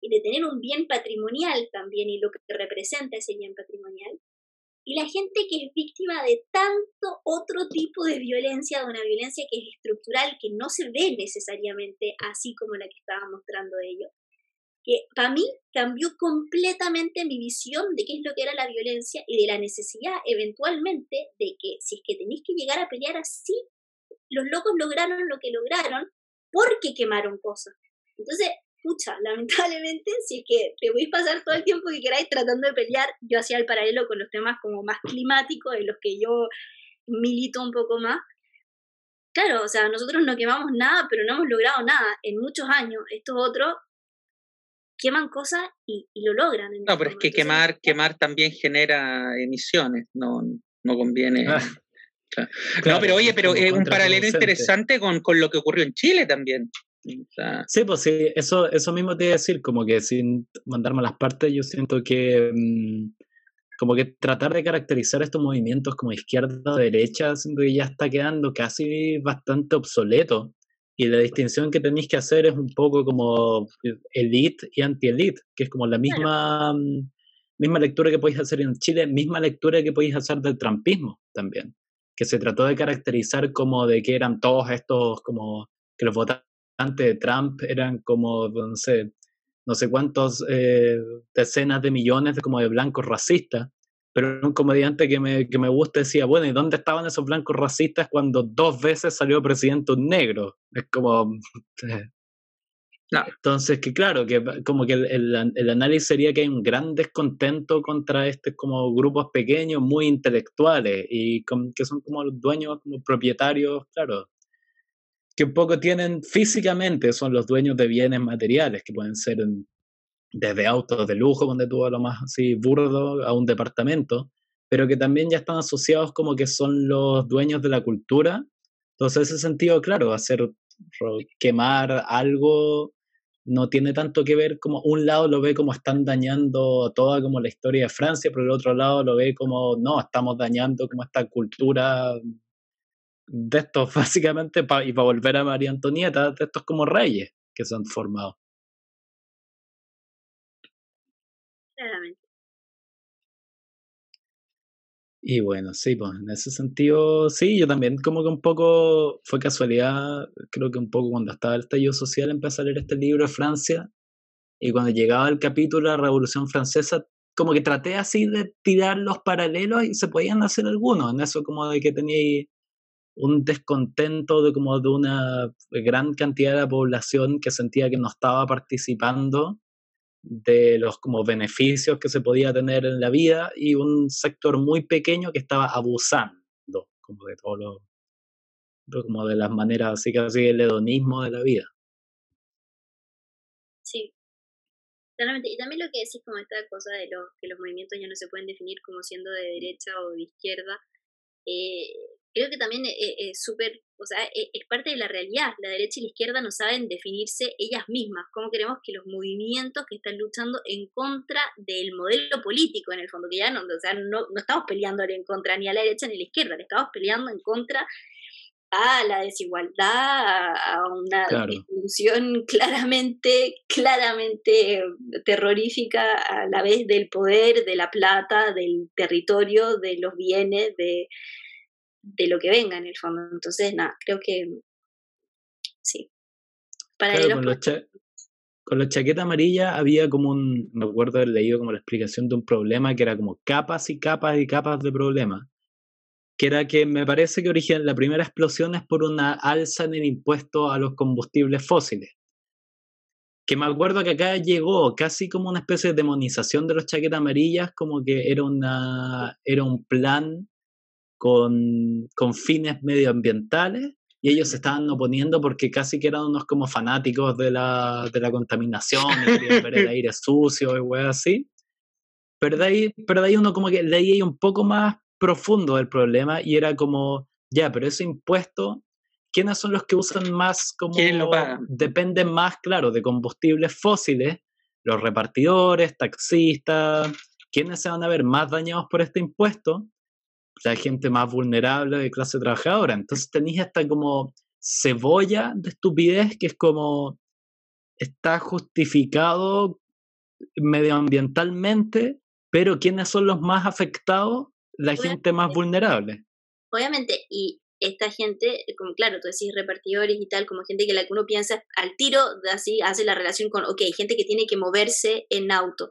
y de tener un bien patrimonial también y lo que representa ese bien patrimonial, y la gente que es víctima de tanto otro tipo de violencia, de una violencia que es estructural, que no se ve necesariamente así como la que estaba mostrando ellos, que para mí cambió completamente mi visión de qué es lo que era la violencia y de la necesidad eventualmente de que si es que tenéis que llegar a pelear así, los locos lograron lo que lograron porque quemaron cosas. Entonces, pucha, lamentablemente, si es que te voy a pasar todo el tiempo que queráis tratando de pelear, yo hacía el paralelo con los temas como más climáticos, en los que yo milito un poco más. Claro, o sea, nosotros no quemamos nada, pero no hemos logrado nada en muchos años. Estos otros queman cosas y, lo logran. no, pero es que quemar, quemar también genera emisiones, no, no conviene. Ah. no, pero oye, pero es un paralelo interesante con, con, lo que ocurrió en Chile también. Sí, pues sí, eso, eso mismo te iba a decir, como que sin mandarme las partes, yo siento que mm, como que tratar de caracterizar estos movimientos como izquierda o derecha, siento que ya está quedando casi bastante obsoleto. Y la distinción que tenéis que hacer es un poco como elite y anti-elite, que es como la misma, mm, misma lectura que podéis hacer en Chile, misma lectura que podéis hacer del trampismo también, que se trató de caracterizar como de que eran todos estos como que los votantes de Trump eran como, no sé, no sé cuántos eh, decenas de millones de, como de blancos racistas, pero un comediante que me, que me gusta decía, bueno, ¿y dónde estaban esos blancos racistas cuando dos veces salió presidente un negro? Es como... Entonces, que claro, que como que el, el, análisis sería que hay un gran descontento contra estos como grupos pequeños, muy intelectuales, y que son como los dueños, como propietarios, claro, que un poco tienen físicamente, son los dueños de bienes materiales, que pueden ser desde autos de lujo, donde tuvo lo más así burdo, a un departamento, pero que también ya están asociados como que son los dueños de la cultura. Entonces, en ese sentido, claro, hacer quemar algo no tiene tanto que ver como un lado lo ve como están dañando toda como la historia de Francia, pero el otro lado lo ve como no, estamos dañando como esta cultura de estos básicamente y para volver a María Antonieta, de estos como reyes que se han formado. Claramente. Y bueno, sí, pues en ese sentido, sí, yo también como que un poco, fue casualidad, creo que un poco cuando estaba el estallido social empecé a leer este libro de Francia y cuando llegaba el capítulo de la Revolución Francesa, como que traté así de tirar los paralelos y se podían hacer algunos, en eso como de que tenía un descontento de como de una gran cantidad de la población que sentía que no estaba participando de los como beneficios que se podía tener en la vida y un sector muy pequeño que estaba abusando como de todo lo, como de las maneras así casi el hedonismo de la vida. Sí, claramente. Y también lo que decís como esta cosa de lo, que los movimientos ya no se pueden definir como siendo de derecha o de izquierda, eh, creo que también es súper, o sea, e, es, parte de la realidad. La derecha y la izquierda no saben definirse ellas mismas. ¿Cómo queremos que los movimientos que están luchando en contra del modelo político, en el fondo, que ya no, o sea, no, no estamos peleando en contra ni a la derecha ni a la izquierda, le estamos peleando en contra a la desigualdad, a una distribución claramente, claramente terrorífica a la vez del poder, de la plata, del territorio, de los bienes, de, de lo que venga en el fondo. Entonces, nada, creo que sí. Para con, los con los chaquetas amarillas había como un, me acuerdo haber leído como la explicación de un problema que era como capas y capas y capas de problemas. Que era que me parece que origen, la primera explosión es por una alza en el impuesto a los combustibles fósiles. Que me acuerdo que acá llegó casi como una especie de demonización de los chaquetas amarillas, como que era, una, era un plan con, con fines medioambientales y ellos se estaban oponiendo porque casi que eran unos como fanáticos de la, de la contaminación y querían ver el aire sucio y weas así. Pero de, ahí, pero de ahí uno como que hay un poco más profundo del problema y era como, ya, pero ese impuesto, ¿quiénes son los que usan más como... ¿Quién lo paga? Dependen más, claro, de combustibles fósiles, los repartidores, taxistas, ¿quiénes se van a ver más dañados por este impuesto? La gente más vulnerable de clase trabajadora. Entonces tenéis esta como cebolla de estupidez que es como está justificado medioambientalmente, pero ¿quiénes son los más afectados? La gente más vulnerable. Obviamente, y esta gente, como claro, tú decís repartidores y tal, como gente que la que uno piensa al tiro, así hace la relación con, ok, gente que tiene que moverse en auto,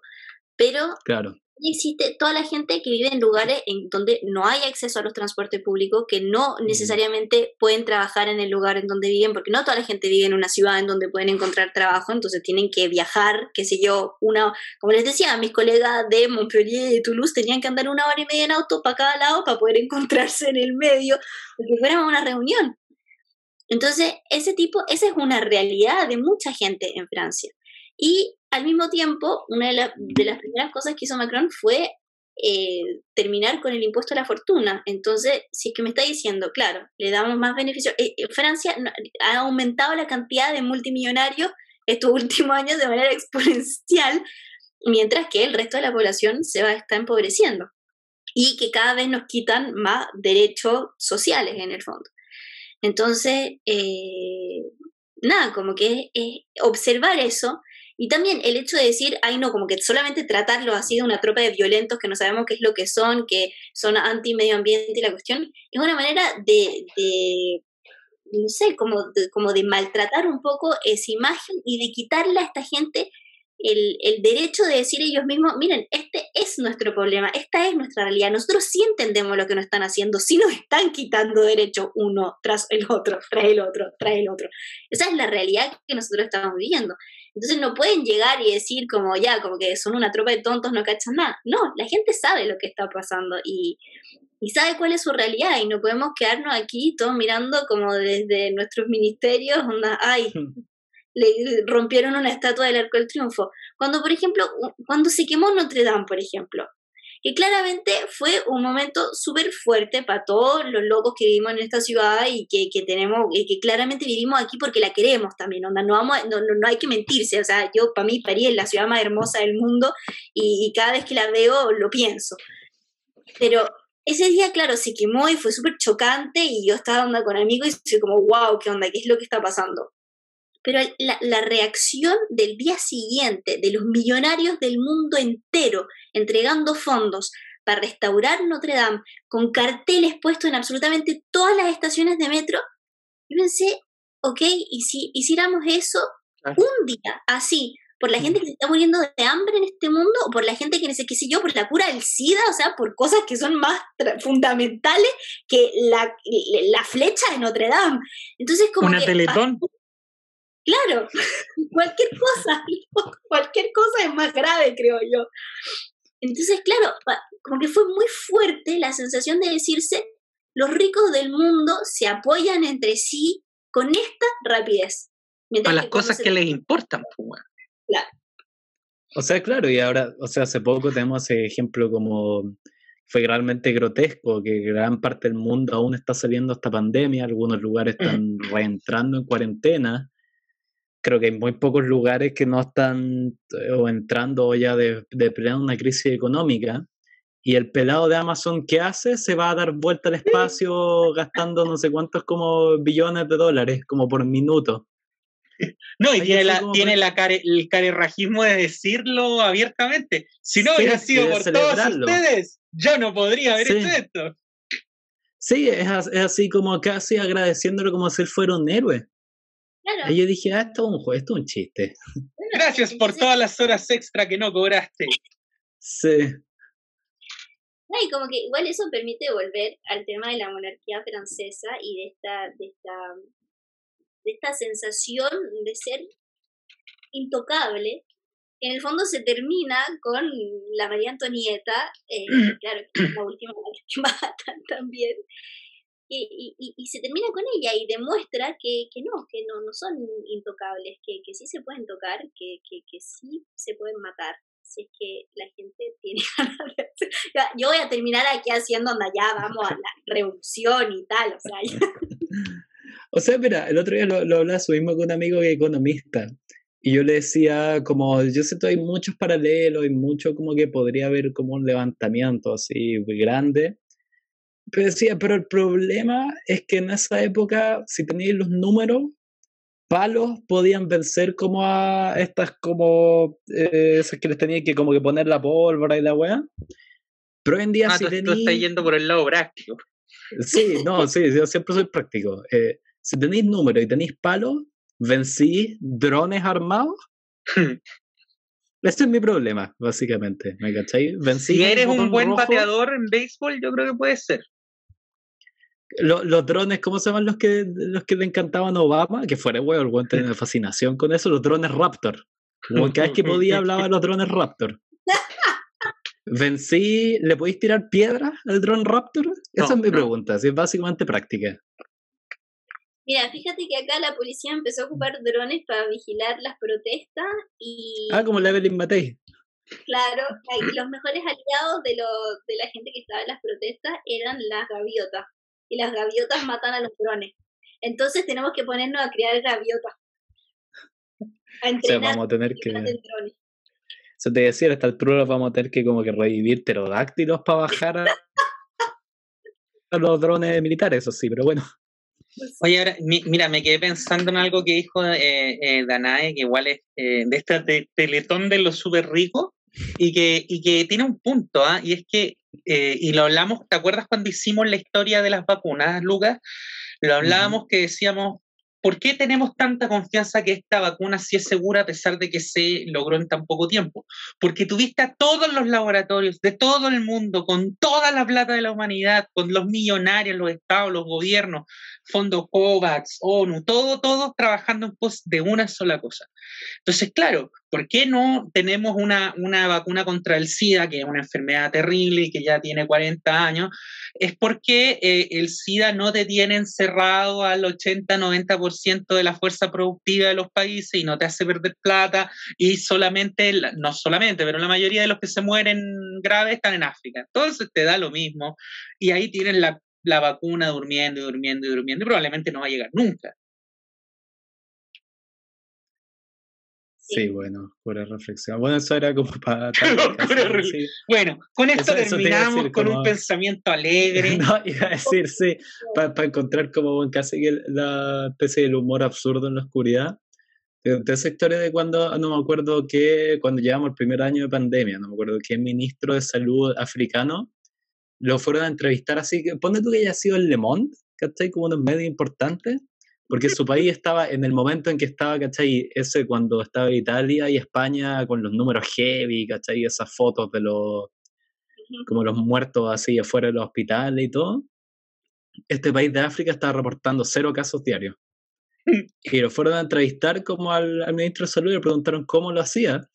pero claro existe toda la gente que vive en lugares en donde no hay acceso a los transportes públicos, que no necesariamente pueden trabajar en el lugar en donde viven, porque no toda la gente vive en una ciudad en donde pueden encontrar trabajo, entonces tienen que viajar, qué sé yo, una, como les decía, mis colegas de Montpellier y de Toulouse tenían que andar una hora y media en auto para cada lado para poder encontrarse en el medio, porque fueran a una reunión. Entonces, ese tipo, esa es una realidad de mucha gente en Francia. Y al mismo tiempo, una de, las primeras cosas que hizo Macron fue eh, terminar con el impuesto a la fortuna. Entonces, si es que me está diciendo, claro, le damos más beneficios. Eh, eh, Francia ha aumentado la cantidad de multimillonarios estos últimos años de manera exponencial, mientras que el resto de la población se va está empobreciendo y que cada vez nos quitan más derechos sociales en el fondo. Entonces, nada, como que es observar eso y también el hecho de decir, ay no, como que solamente tratarlo así de una tropa de violentos que no sabemos qué es lo que son, que son anti-medio ambiente y la cuestión, es una manera de, de no sé, como de, como de maltratar un poco esa imagen y de quitarle a esta gente el, el, derecho de decir ellos mismos, miren, este es nuestro problema, esta es nuestra realidad, nosotros sí entendemos lo que nos están haciendo, sí nos están quitando derecho uno tras el otro, tras el otro, tras el otro. Esa es la realidad que nosotros estamos viviendo. Entonces no pueden llegar y decir como ya, como que son una tropa de tontos, no cachan nada. No, la gente sabe lo que está pasando y, y sabe cuál es su realidad y no podemos quedarnos aquí todos mirando como desde nuestros ministerios, onda, ay, le rompieron una estatua del Arco del Triunfo. Cuando, por ejemplo, cuando se quemó Notre Dame, por ejemplo, que claramente fue un momento súper fuerte para todos los locos que vivimos en esta ciudad y que, que, tenemos, y que claramente vivimos aquí porque la queremos también, onda, no, vamos, no, no, hay que mentirse, o sea, yo para mí París es la ciudad más hermosa del mundo y, y cada vez que la veo lo pienso. Pero ese día, claro, se quemó y fue súper chocante y yo estaba onda con amigos y soy como, wow, ¿qué onda? ¿Qué es lo que está pasando? Pero la, la, reacción del día siguiente de los millonarios del mundo entero entregando fondos para restaurar Notre Dame con carteles puestos en absolutamente todas las estaciones de metro, yo pensé, ok, ¿y si hiciéramos eso un día así, por la gente que se está muriendo de hambre en este mundo, o por la gente que, qué sé yo, por la cura del SIDA, o sea, por cosas que son más fundamentales que la, la flecha de Notre Dame. Entonces, como Una teletón. Claro, cualquier cosa, cualquier cosa es más grave, creo yo. Entonces, claro, como que fue muy fuerte la sensación de decirse, los ricos del mundo se apoyan entre sí con esta rapidez. A las cosas que les importan, pues, Claro. O sea, claro, y ahora, o sea, hace poco tenemos ese ejemplo como fue realmente grotesco, que gran parte del mundo aún está saliendo esta pandemia, algunos lugares están reentrando en cuarentena, creo que hay muy pocos lugares que no están eh, o entrando ya de, de plena una crisis económica. Y el pelado de Amazon, ¿qué hace? Se va a dar vuelta al espacio gastando no sé cuántos como billones de dólares, como por minuto. No, y tiene, la, tiene la care, el carerrajismo de decirlo abiertamente. Si no hubiera sido por todos ustedes, yo no podría haber hecho esto. Sí, es, es, así como casi agradeciéndolo como si él fuera un héroe. Y yo dije, ah, esto es un juego, esto es un chiste. Gracias por todas las horas extra que no cobraste. Sí. No, y como que igual eso permite volver al tema de la monarquía francesa y de esta, de esta, de esta sensación de ser intocable, que en el fondo se termina con la María Antonieta, eh, claro, que es la última que matan también, y, y, y, se termina con ella y demuestra que, que no, que no, no son intocables, que, que sí se pueden tocar, que, que, que sí se pueden matar, si es que la gente tiene ganas Yo voy a terminar aquí haciendo anda ya, vamos a la revolución y tal, o sea, O sea, mira, el otro día lo, lo hablaba mismo con un amigo que economista, y yo le decía, como, yo siento hay muchos paralelos y mucho como que podría haber como un levantamiento así grande, pero decía, pero el problema es que en esa época, si teníais los números, palos podían vencer como a estas como eh, esas que les tenía que como que poner la pólvora y la weá. Pero hoy en día ah, si tú, tenéis... estás yendo por el lado práctico. Sí, no, sí, yo siempre soy práctico. Eh, si tenéis números y tenéis palos, vencí drones armados. Este es mi problema, básicamente. ¿Me cacháis? si eres un buen bateador en béisbol, yo creo que puede ser los drones, ¿cómo se llaman los que, los que le encantaban a Obama? Que fuera huevo, el weón tenía fascinación con eso, los drones Raptor. cada vez que podía hablaba de los drones Raptor. Vencí, ¿le podéis tirar piedras al drone Raptor? Esa es mi pregunta, si es básicamente práctica. Mira, fíjate que acá la policía empezó a ocupar drones para vigilar las protestas y... Ah, como la Evelyn Matei. Claro, los mejores aliados de, lo, de la gente que estaba en las protestas eran las gaviotas y las gaviotas matan a los drones. Entonces tenemos que ponernos a criar gaviotas. A entrenar o sea, vamos a tener que... Eso te decía, a esta altura vamos a tener que como que revivir pterodáctilos para bajar a, los drones militares, eso sí, pero bueno. Oye, ahora, mira, me quedé pensando en algo que dijo eh, eh Danae, que igual es eh, de esta teletón de los súper ricos, y que, y que tiene un punto, ¿ah? y es que eh, y lo hablamos, ¿te acuerdas cuando hicimos la historia de las vacunas, Lucas? Lo hablábamos que decíamos, ¿por qué tenemos tanta confianza que esta vacuna sí es segura a pesar de que se logró en tan poco tiempo? Porque tuviste a todos los laboratorios de todo el mundo, con toda la plata de la humanidad, con los millonarios, los estados, los gobiernos, Fondo COVAX, ONU, todo, todo trabajando en pos de una sola cosa. Entonces, claro, ¿Por qué no tenemos una, una, vacuna contra el SIDA, que es una enfermedad terrible y que ya tiene 40 años? Es porque eh, el SIDA no te tiene encerrado al 80-90% de la fuerza productiva de los países y no te hace perder plata y solamente, no solamente, pero la mayoría de los que se mueren graves están en África. Entonces te da lo mismo y ahí tienen la, la vacuna durmiendo y durmiendo y durmiendo y probablemente no va a llegar nunca. Sí, bueno, pura reflexión. Bueno, eso era como para... Bueno, con esto terminamos con un pensamiento alegre. No, iba a decir, sí, para encontrar como casi la especie del humor absurdo en la oscuridad. De, esa historia de cuando, no me acuerdo qué, cuando llevamos el primer año de pandemia, no me acuerdo qué ministro de salud africano lo fueron a entrevistar así, que ponte tú que haya sido el Le Monde, ¿cachai? Como unos medios importantes porque su país estaba en el momento en que estaba, ¿cachai? Ese cuando estaba Italia y España con los números heavy, ¿cachai? Esas fotos de los, como los muertos así afuera de los hospitales y todo. Este país de África estaba reportando cero casos diarios. Y lo fueron a entrevistar como al, al ministro de Salud y le preguntaron cómo lo hacía.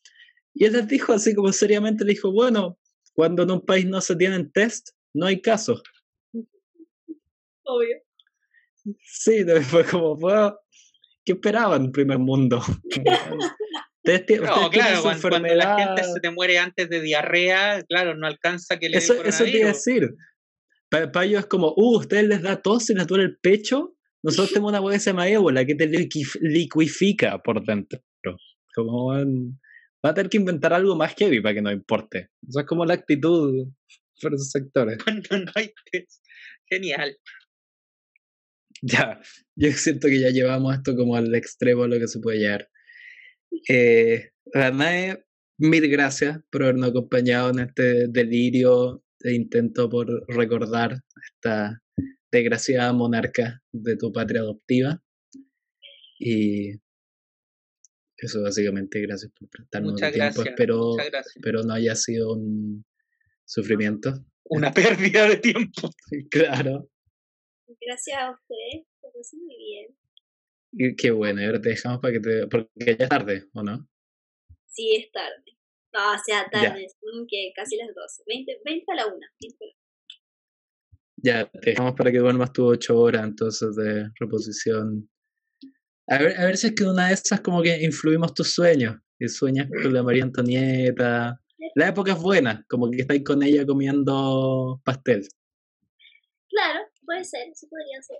Y él les dijo así como seriamente, le dijo, bueno, cuando en un país no se tienen test, no hay casos. Obvio. Sí, fue como, fue, ¿qué esperaban primer mundo? no, claro, cuando, la gente se te muere antes de diarrea, claro, no alcanza que le Eso, a decir. Para, ellos es como, uh, ustedes les da tos y les duele el pecho. Nosotros tenemos una hueá que se llama ébola que te liquifica por dentro. Como va a tener que inventar algo más heavy para que no importe. Eso es como la actitud por esos sectores. no hay Genial. Ya, yo siento que ya llevamos esto como al extremo lo que se puede llegar. Eh, mil gracias por habernos acompañado en este delirio e intento por recordar esta desgraciada monarca de tu patria adoptiva. Y eso básicamente, gracias por prestarnos el tiempo. Espero, espero no haya sido un sufrimiento. Una pérdida de tiempo. claro. Gracias a ustedes, todo muy bien. qué bueno, ahora te dejamos para que te... Porque ya es tarde, ¿o no? Sí, es tarde. No, o sea, tarde, son que casi las 12. 20, 20 a la 1. Ya, te dejamos para que duermas tus 8 horas entonces de reposición. A ver, a ver si es que una de esas como que influimos tus sueños. Y sueñas con la María Antonieta. La época es buena, como que estáis con ella comiendo pastel. Claro, Puede ser, eso podría ser.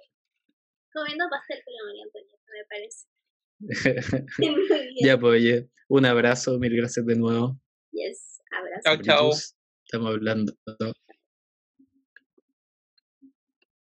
Comiendo pastel con la María Antonieta, me parece. ya, pues, oye, un abrazo, mil gracias de nuevo. Yes, abrazo. Chao, chao. Estamos hablando.